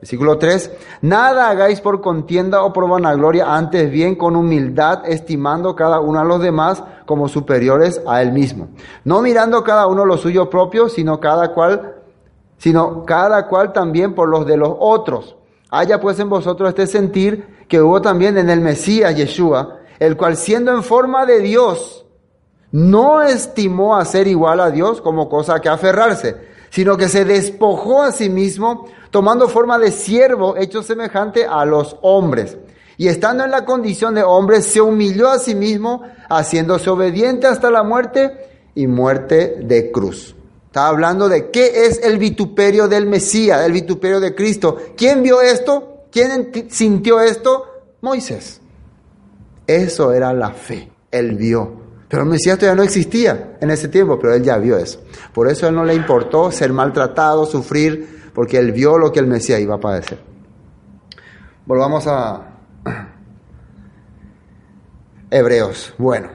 Versículo 3. Nada hagáis por contienda o por vanagloria, antes bien con humildad, estimando cada uno a los demás como superiores a él mismo. No mirando cada uno lo suyo propio, sino cada cual sino cada cual también por los de los otros. Haya pues en vosotros este sentir que hubo también en el Mesías Yeshua, el cual siendo en forma de Dios, no estimó a ser igual a Dios como cosa que aferrarse, sino que se despojó a sí mismo, tomando forma de siervo, hecho semejante a los hombres. Y estando en la condición de hombre, se humilló a sí mismo, haciéndose obediente hasta la muerte y muerte de cruz. Está hablando de qué es el vituperio del Mesías, el vituperio de Cristo. ¿Quién vio esto? ¿Quién sintió esto? Moisés. Eso era la fe. Él vio. Pero el Mesías todavía no existía en ese tiempo, pero él ya vio eso. Por eso a él no le importó ser maltratado, sufrir, porque él vio lo que el Mesías iba a padecer. Volvamos a Hebreos. Bueno,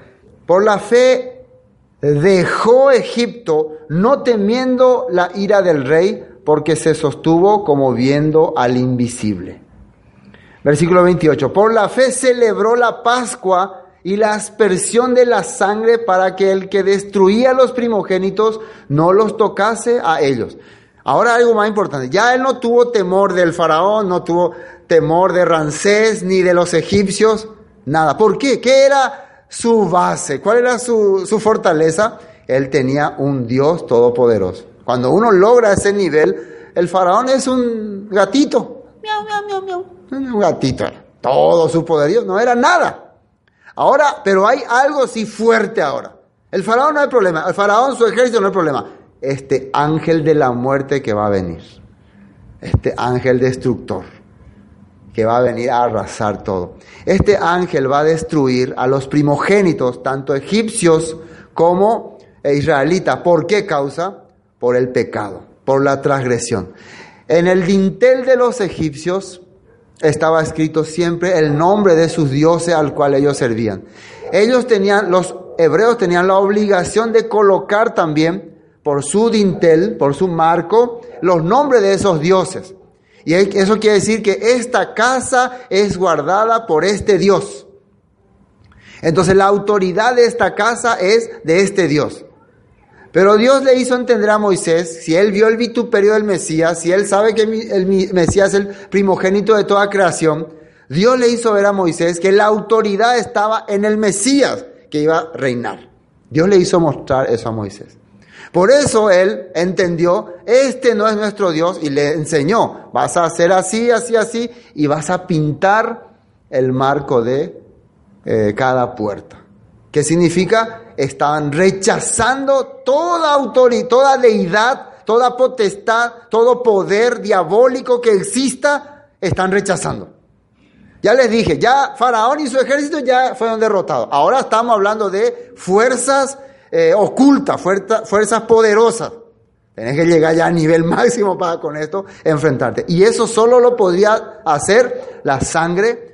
por la fe dejó Egipto, no temiendo la ira del rey, porque se sostuvo como viendo al invisible. Versículo 28. Por la fe celebró la Pascua y la aspersión de la sangre para que el que destruía a los primogénitos no los tocase a ellos. Ahora algo más importante. Ya él no tuvo temor del faraón, no tuvo temor de Ramsés ni de los egipcios, nada. ¿Por qué? ¿Qué era su base? ¿Cuál era su, su fortaleza? Él tenía un Dios todopoderoso. Cuando uno logra ese nivel, el faraón es un gatito. Miau, miau, miau, miau. Un gatito. Todo su poderío no era nada. Ahora, pero hay algo sí fuerte ahora. El faraón no hay problema. El faraón, su ejército no hay problema. Este ángel de la muerte que va a venir. Este ángel destructor que va a venir a arrasar todo. Este ángel va a destruir a los primogénitos, tanto egipcios como israelitas. ¿Por qué causa? Por el pecado, por la transgresión. En el dintel de los egipcios estaba escrito siempre el nombre de sus dioses al cual ellos servían. Ellos tenían, los hebreos tenían la obligación de colocar también por su dintel, por su marco, los nombres de esos dioses. Y eso quiere decir que esta casa es guardada por este Dios. Entonces la autoridad de esta casa es de este Dios. Pero Dios le hizo entender a Moisés, si él vio el vituperio del Mesías, si él sabe que el Mesías es el primogénito de toda creación, Dios le hizo ver a Moisés que la autoridad estaba en el Mesías que iba a reinar. Dios le hizo mostrar eso a Moisés. Por eso él entendió, este no es nuestro Dios y le enseñó, vas a hacer así, así, así y vas a pintar el marco de eh, cada puerta. ¿Qué significa? Estaban rechazando toda autoridad, toda deidad, toda potestad, todo poder diabólico que exista, están rechazando. Ya les dije, ya Faraón y su ejército ya fueron derrotados. Ahora estamos hablando de fuerzas eh, ocultas, fuerza, fuerzas poderosas. Tenés que llegar ya a nivel máximo para con esto enfrentarte. Y eso solo lo podría hacer la sangre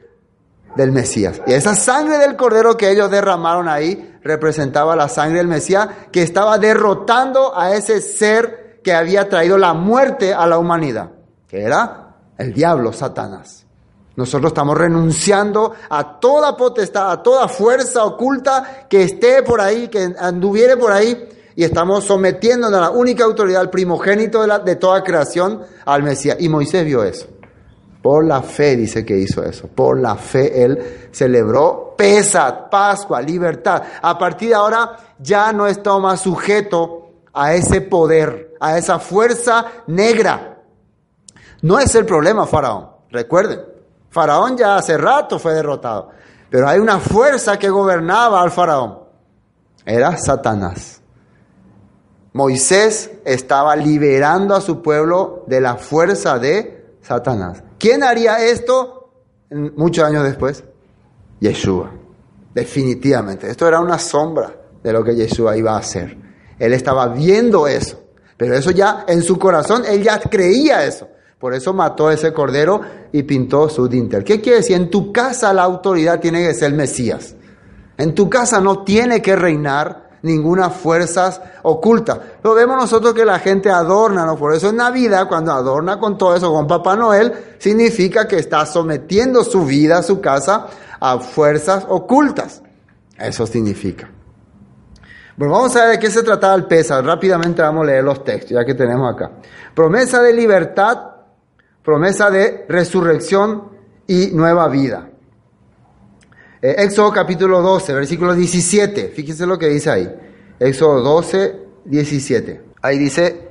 del Mesías. Y esa sangre del cordero que ellos derramaron ahí representaba la sangre del Mesías que estaba derrotando a ese ser que había traído la muerte a la humanidad, que era el diablo, Satanás. Nosotros estamos renunciando a toda potestad, a toda fuerza oculta que esté por ahí, que anduviere por ahí, y estamos sometiéndonos a la única autoridad, al primogénito de, de toda creación, al Mesías. Y Moisés vio eso. Por la fe dice que hizo eso. Por la fe él celebró Pesat, Pascua, libertad. A partir de ahora ya no está más sujeto a ese poder, a esa fuerza negra. No es el problema, Faraón. Recuerden, Faraón ya hace rato fue derrotado. Pero hay una fuerza que gobernaba al Faraón. Era Satanás. Moisés estaba liberando a su pueblo de la fuerza de Satanás. ¿Quién haría esto muchos años después? Yeshua. Definitivamente. Esto era una sombra de lo que Yeshua iba a hacer. Él estaba viendo eso. Pero eso ya, en su corazón, él ya creía eso. Por eso mató a ese cordero y pintó su dintel. ¿Qué quiere decir? En tu casa la autoridad tiene que ser Mesías. En tu casa no tiene que reinar ninguna fuerzas oculta. Lo vemos nosotros que la gente adorna, ¿no? Por eso en Navidad, cuando adorna con todo eso, con Papá Noel, significa que está sometiendo su vida, su casa, a fuerzas ocultas. Eso significa. Bueno, vamos a ver de qué se trataba el Pesas. Rápidamente vamos a leer los textos, ya que tenemos acá. Promesa de libertad, promesa de resurrección y nueva vida. Eh, Éxodo capítulo 12, versículo 17. Fíjense lo que dice ahí. Éxodo 12, 17. Ahí dice,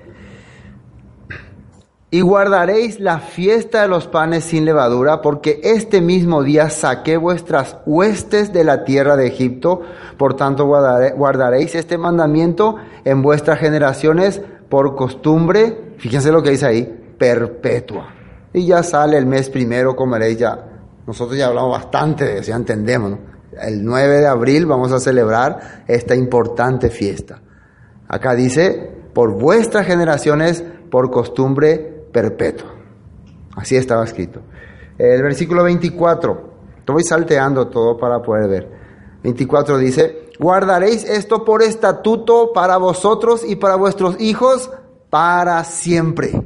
y guardaréis la fiesta de los panes sin levadura, porque este mismo día saqué vuestras huestes de la tierra de Egipto, por tanto guardaréis este mandamiento en vuestras generaciones por costumbre, fíjense lo que dice ahí, perpetua. Y ya sale el mes primero, comeréis ya. Nosotros ya hablamos bastante de eso, ya entendemos. El 9 de abril vamos a celebrar esta importante fiesta. Acá dice, por vuestras generaciones, por costumbre perpetua. Así estaba escrito. El versículo 24, estoy salteando todo para poder ver. 24 dice, guardaréis esto por estatuto para vosotros y para vuestros hijos para siempre.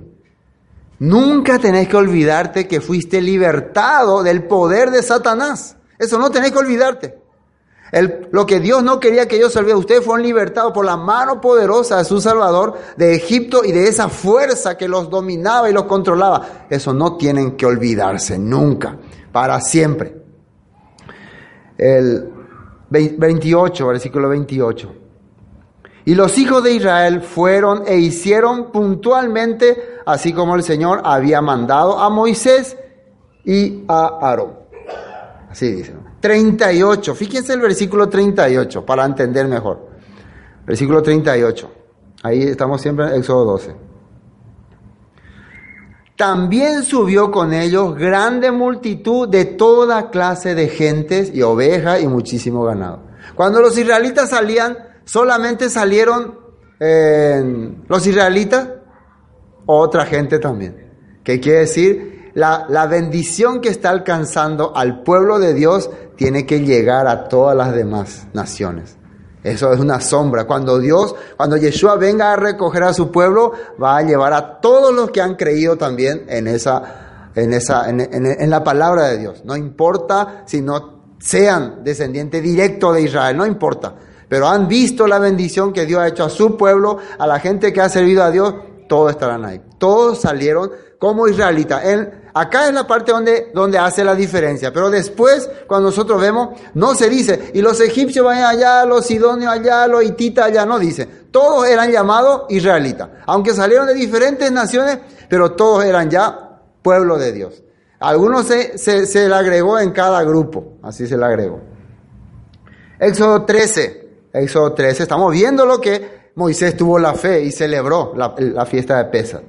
Nunca tenés que olvidarte que fuiste libertado del poder de Satanás. Eso no tenés que olvidarte. Lo que Dios no quería que ellos salvieran, ustedes fueron libertados por la mano poderosa de su Salvador de Egipto y de esa fuerza que los dominaba y los controlaba. Eso no tienen que olvidarse nunca, para siempre. El 28, versículo 28. Y los hijos de Israel fueron e hicieron puntualmente así como el Señor había mandado a Moisés y a Aarón. Así dice. 38, fíjense el versículo 38 para entender mejor. Versículo 38. Ahí estamos siempre en Éxodo 12. También subió con ellos grande multitud de toda clase de gentes y ovejas y muchísimo ganado. Cuando los israelitas salían, solamente salieron eh, los israelitas, otra gente también. ¿Qué quiere decir? La, la bendición que está alcanzando al pueblo de Dios tiene que llegar a todas las demás naciones. Eso es una sombra. Cuando Dios, cuando Yeshua venga a recoger a su pueblo, va a llevar a todos los que han creído también en esa, en esa, en, en, la palabra de Dios. No importa si no sean descendientes directos de Israel, no importa. Pero han visto la bendición que Dios ha hecho a su pueblo, a la gente que ha servido a Dios, todos estarán ahí. Todos salieron como israelitas. acá es la parte donde, donde hace la diferencia. Pero después, cuando nosotros vemos, no se dice, y los egipcios van allá, los sidonios allá, los hititas allá, no dice. Todos eran llamados israelitas. Aunque salieron de diferentes naciones, pero todos eran ya pueblo de Dios. Algunos se, se, se le agregó en cada grupo, así se le agregó. Éxodo 13, Éxodo 13, estamos viendo lo que Moisés tuvo la fe y celebró la, fiesta de Pesach.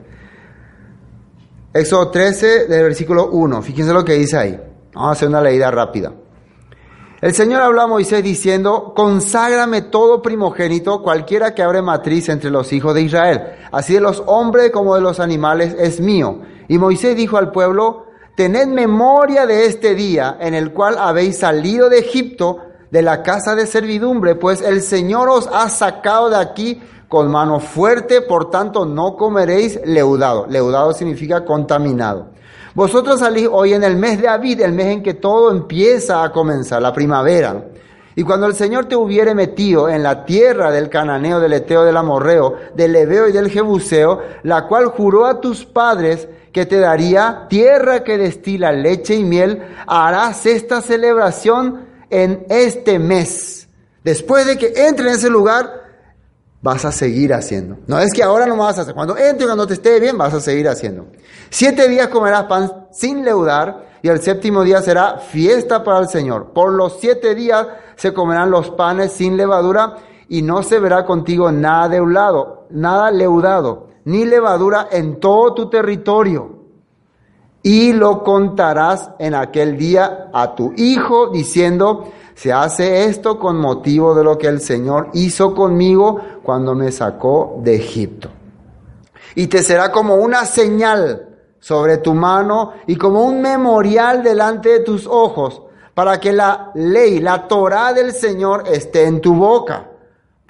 Éxodo 13, del versículo 1. Fíjense lo que dice ahí. Vamos a hacer una leída rápida. El Señor habló a Moisés diciendo, conságrame todo primogénito, cualquiera que abre matriz entre los hijos de Israel. Así de los hombres como de los animales es mío. Y Moisés dijo al pueblo, tened memoria de este día en el cual habéis salido de Egipto, de la casa de servidumbre, pues el Señor os ha sacado de aquí con mano fuerte, por tanto no comeréis leudado. Leudado significa contaminado. Vosotros salís hoy en el mes de Abid, el mes en que todo empieza a comenzar, la primavera. Y cuando el Señor te hubiere metido en la tierra del cananeo, del eteo, del amorreo, del leveo y del jebuseo, la cual juró a tus padres que te daría tierra que destila leche y miel, harás esta celebración en este mes. Después de que entre en ese lugar, vas a seguir haciendo. No es que ahora no vas a hacer. Cuando entre, cuando te esté bien, vas a seguir haciendo. Siete días comerás pan sin leudar y el séptimo día será fiesta para el Señor. Por los siete días se comerán los panes sin levadura y no se verá contigo nada de un lado. nada leudado, ni levadura en todo tu territorio. Y lo contarás en aquel día a tu hijo, diciendo, se hace esto con motivo de lo que el Señor hizo conmigo cuando me sacó de Egipto. Y te será como una señal sobre tu mano y como un memorial delante de tus ojos, para que la ley, la Torah del Señor esté en tu boca,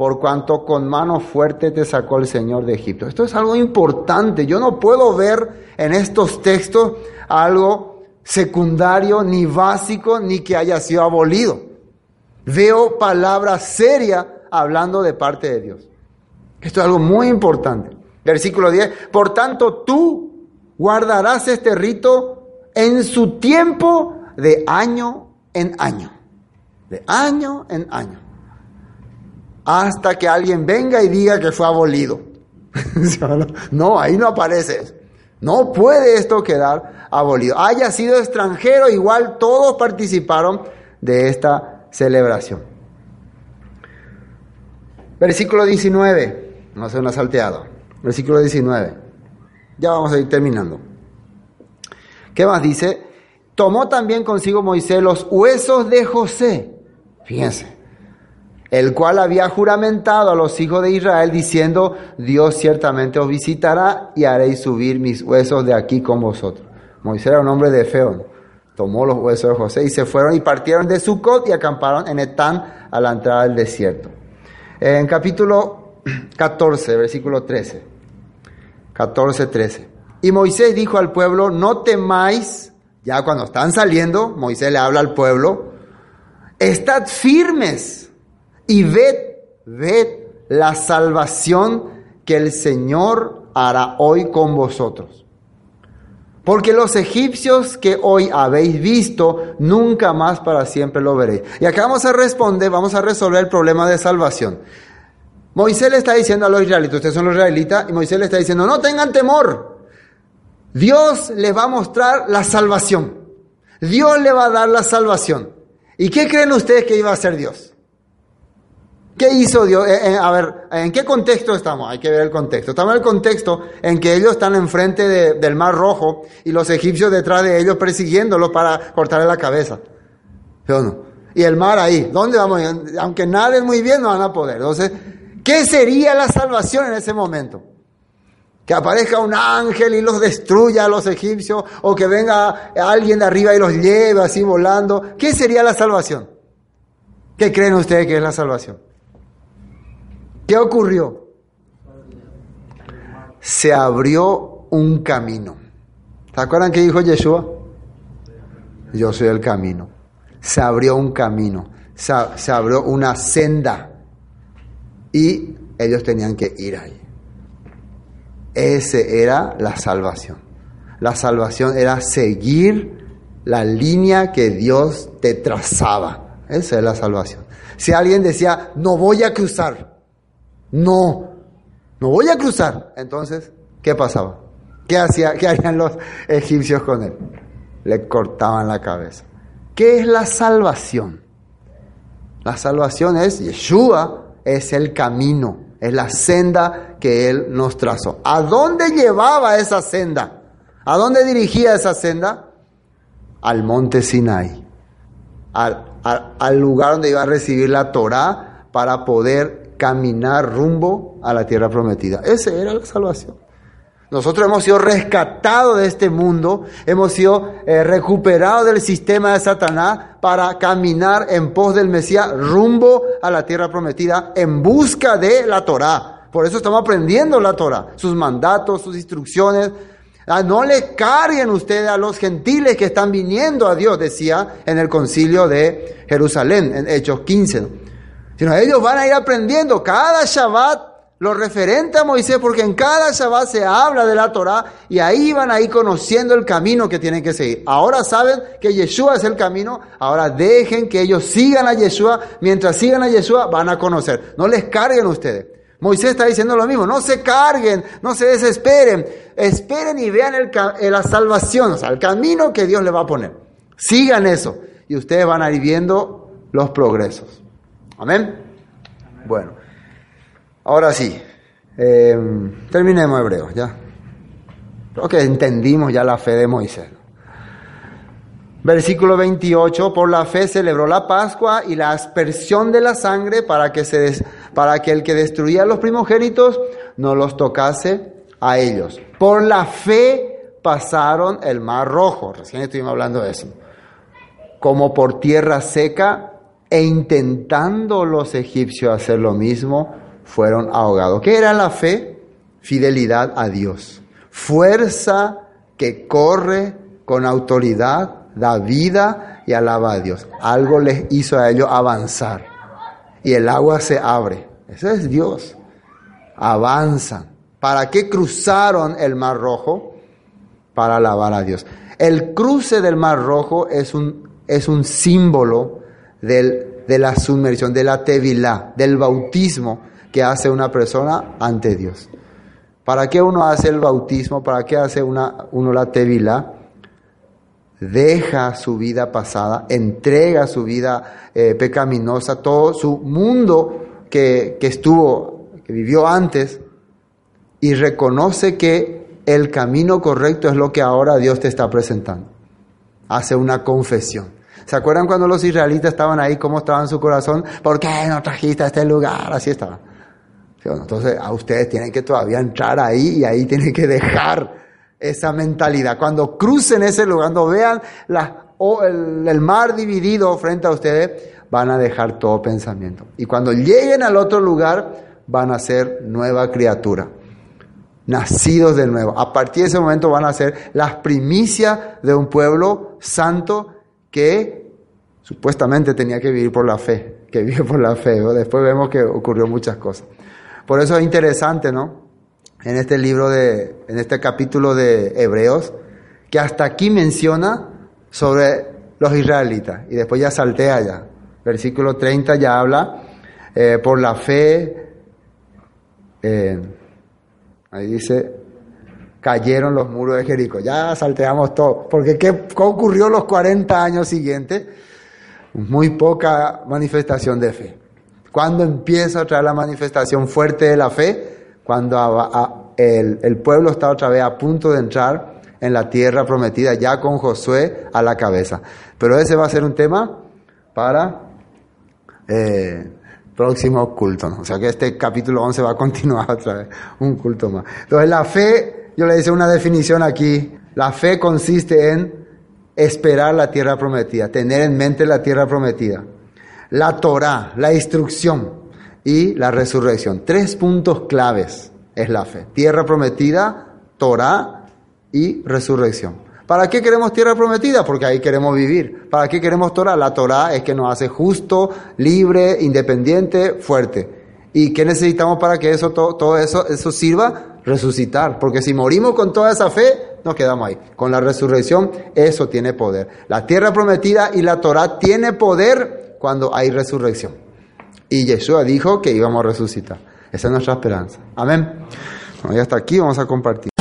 por cuanto con mano fuerte te sacó el Señor de Egipto. Esto es algo importante. Yo no puedo ver en estos textos algo secundario, ni básico, ni que haya sido abolido. Veo palabras serias hablando de parte de Dios. Esto es algo muy importante. Versículo 10. Por tanto, tú guardarás este rito en su tiempo de año en año. De año en año. Hasta que alguien venga y diga que fue abolido. no, ahí no aparece. No puede esto quedar abolido. Haya sido extranjero, igual todos participaron de esta celebración. Versículo 19. No se nos ha salteado. Versículo 19. Ya vamos a ir terminando. ¿Qué más dice? Tomó también consigo Moisés los huesos de José. Fíjense. El cual había juramentado a los hijos de Israel diciendo, Dios ciertamente os visitará y haréis subir mis huesos de aquí con vosotros. Moisés era un hombre de feo. Tomó los huesos de José y se fueron y partieron de Sucot y acamparon en Etán a la entrada del desierto. En capítulo 14, versículo 13. 14, 13. Y Moisés dijo al pueblo, no temáis, ya cuando están saliendo, Moisés le habla al pueblo, estad firmes y ved, ved la salvación que el Señor hará hoy con vosotros. Porque los egipcios que hoy habéis visto, nunca más para siempre lo veréis. Y acá vamos a responder, vamos a resolver el problema de salvación. Moisés le está diciendo a los israelitas, ustedes son los israelitas, y Moisés le está diciendo, no tengan temor. Dios les va a mostrar la salvación. Dios le va a dar la salvación. ¿Y qué creen ustedes que iba a hacer Dios? ¿Qué hizo Dios? Eh, eh, a ver, ¿en qué contexto estamos? Hay que ver el contexto. Estamos en el contexto en que ellos están enfrente del Mar Rojo y los egipcios detrás de ellos persiguiéndolos para cortarle la cabeza. ¿Sí o? Y el mar ahí. ¿Dónde vamos? Aunque naden muy bien, no van a poder. Entonces, ¿qué sería la salvación en ese momento? Que aparezca un ángel y los destruya a los egipcios o que venga alguien de arriba y los lleve así volando. ¿Qué sería la salvación? ¿Qué creen ustedes que es la salvación? ¿Qué ocurrió? Se abrió un camino. ¿Se acuerdan qué dijo Yeshua? Yo soy el camino. Se abrió un camino. Se, abrió una senda. Y ellos tenían que ir ahí. Ese era la salvación. La salvación era seguir la línea que Dios te trazaba. Esa es la salvación. Si alguien decía, no voy a cruzar, no, no voy a cruzar. Entonces, ¿qué pasaba? ¿Qué, hacía, ¿Qué harían los egipcios con él? Le cortaban la cabeza. ¿Qué es la salvación? La salvación es Yeshua, es el camino, es la senda que Él nos trazó. ¿A dónde llevaba esa senda? ¿A dónde dirigía esa senda? Al monte Sinai, al, al, al lugar donde iba a recibir la Torah para poder caminar rumbo a la tierra prometida. Esa era la salvación. Nosotros hemos sido rescatados de este mundo, hemos sido eh, recuperados del sistema de Satanás para caminar en pos del Mesías rumbo a la tierra prometida en busca de la Torah. Por eso estamos aprendiendo la Torah, sus mandatos, sus instrucciones. Ah, no le carguen ustedes a los gentiles que están viniendo a Dios, decía en el concilio de Jerusalén, en Hechos 15 sino ellos van a ir aprendiendo cada Shabbat lo referente a Moisés, porque en cada Shabbat se habla de la Torah y ahí van a ir conociendo el camino que tienen que seguir. Ahora saben que Yeshua es el camino, ahora dejen que ellos sigan a Yeshua, mientras sigan a Yeshua van a conocer. No les carguen ustedes. Moisés está diciendo lo mismo, no se carguen, no se desesperen, esperen y vean el, la salvación, o sea, el camino que Dios les va a poner. Sigan eso y ustedes van a ir viendo los progresos. Amén. Bueno, ahora sí, Eh, terminemos Hebreos, ya. Creo que entendimos ya la fe de Moisés. Versículo 28, por la fe celebró la Pascua y la aspersión de la sangre para que, se des- para que el que destruía a los primogénitos no los tocase a ellos. Por la fe pasaron el mar rojo, recién estuvimos hablando de eso, como por tierra seca e intentando los egipcios hacer lo mismo, fueron ahogados. ¿Qué era la fe? Fidelidad a Dios. Fuerza que corre con autoridad, da vida y alaba a Dios. Algo les hizo a ellos avanzar. Y el agua se abre. Ese es Dios. Avanzan. ¿Para qué cruzaron el mar rojo? Para alabar a Dios. El cruce del mar rojo es un, es un símbolo del, de la sumersión, de la tevilá, del bautismo que hace una persona ante Dios. ¿Para qué uno hace el bautismo? ¿Para qué hace una, uno la tevilá? Deja su vida pasada, entrega su vida eh, pecaminosa, todo su mundo que, que estuvo, que vivió antes, y reconoce que el camino correcto es lo que ahora Dios te está presentando. Hace una confesión. ¿Se acuerdan cuando los israelitas estaban ahí, cómo estaba en su corazón? ¿Por qué no trajiste a este lugar? Así estaba. Entonces, a ustedes tienen que todavía entrar ahí y ahí tienen que dejar esa mentalidad. Cuando crucen ese lugar, cuando vean la- o el, el mar dividido frente a ustedes, van a dejar todo pensamiento. Y cuando lleguen al otro lugar, van a ser nueva criatura nacidos de nuevo. A partir de ese momento van a ser las primicias de un pueblo santo que supuestamente tenía que vivir por la fe, que vive por la fe. ¿no? Después vemos que ocurrió muchas cosas. Por eso es interesante, ¿no? En este libro de, en este capítulo de Hebreos, que hasta aquí menciona sobre los israelitas y después ya saltea allá. Versículo 30 ya habla eh, por la fe. eh, Ahí dice, cayeron los muros de Jericó. Ya salteamos todo. Porque ¿qué, qué ocurrió los 40 años siguientes? Muy poca manifestación de fe. ¿Cuándo empieza otra vez la manifestación fuerte de la fe? Cuando el, el pueblo está otra vez a punto de entrar en la tierra prometida, ya con Josué a la cabeza. Pero ese va a ser un tema para eh, próximo culto. ¿no? O sea que este capítulo 11 va a continuar otra vez, un culto más. Entonces la fe, yo le hice una definición aquí, la fe consiste en esperar la tierra prometida, tener en mente la tierra prometida, la Torah, la instrucción y la resurrección. Tres puntos claves es la fe. Tierra prometida, Torah y resurrección. ¿Para qué queremos tierra prometida? Porque ahí queremos vivir. ¿Para qué queremos Torah? La Torah es que nos hace justo, libre, independiente, fuerte. ¿Y qué necesitamos para que eso, todo, todo eso, eso sirva? Resucitar. Porque si morimos con toda esa fe, nos quedamos ahí. Con la resurrección, eso tiene poder. La tierra prometida y la Torah tiene poder cuando hay resurrección. Y Yeshua dijo que íbamos a resucitar. Esa es nuestra esperanza. Amén. Ya hasta aquí vamos a compartir.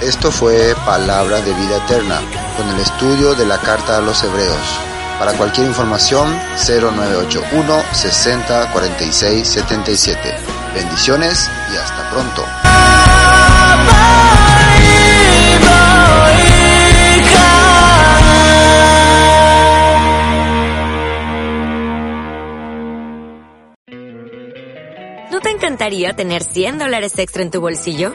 Esto fue Palabras de Vida Eterna, con el estudio de la Carta a los Hebreos. Para cualquier información, 0981 60 46 77. Bendiciones y hasta pronto. ¿No te encantaría tener 100 dólares extra en tu bolsillo?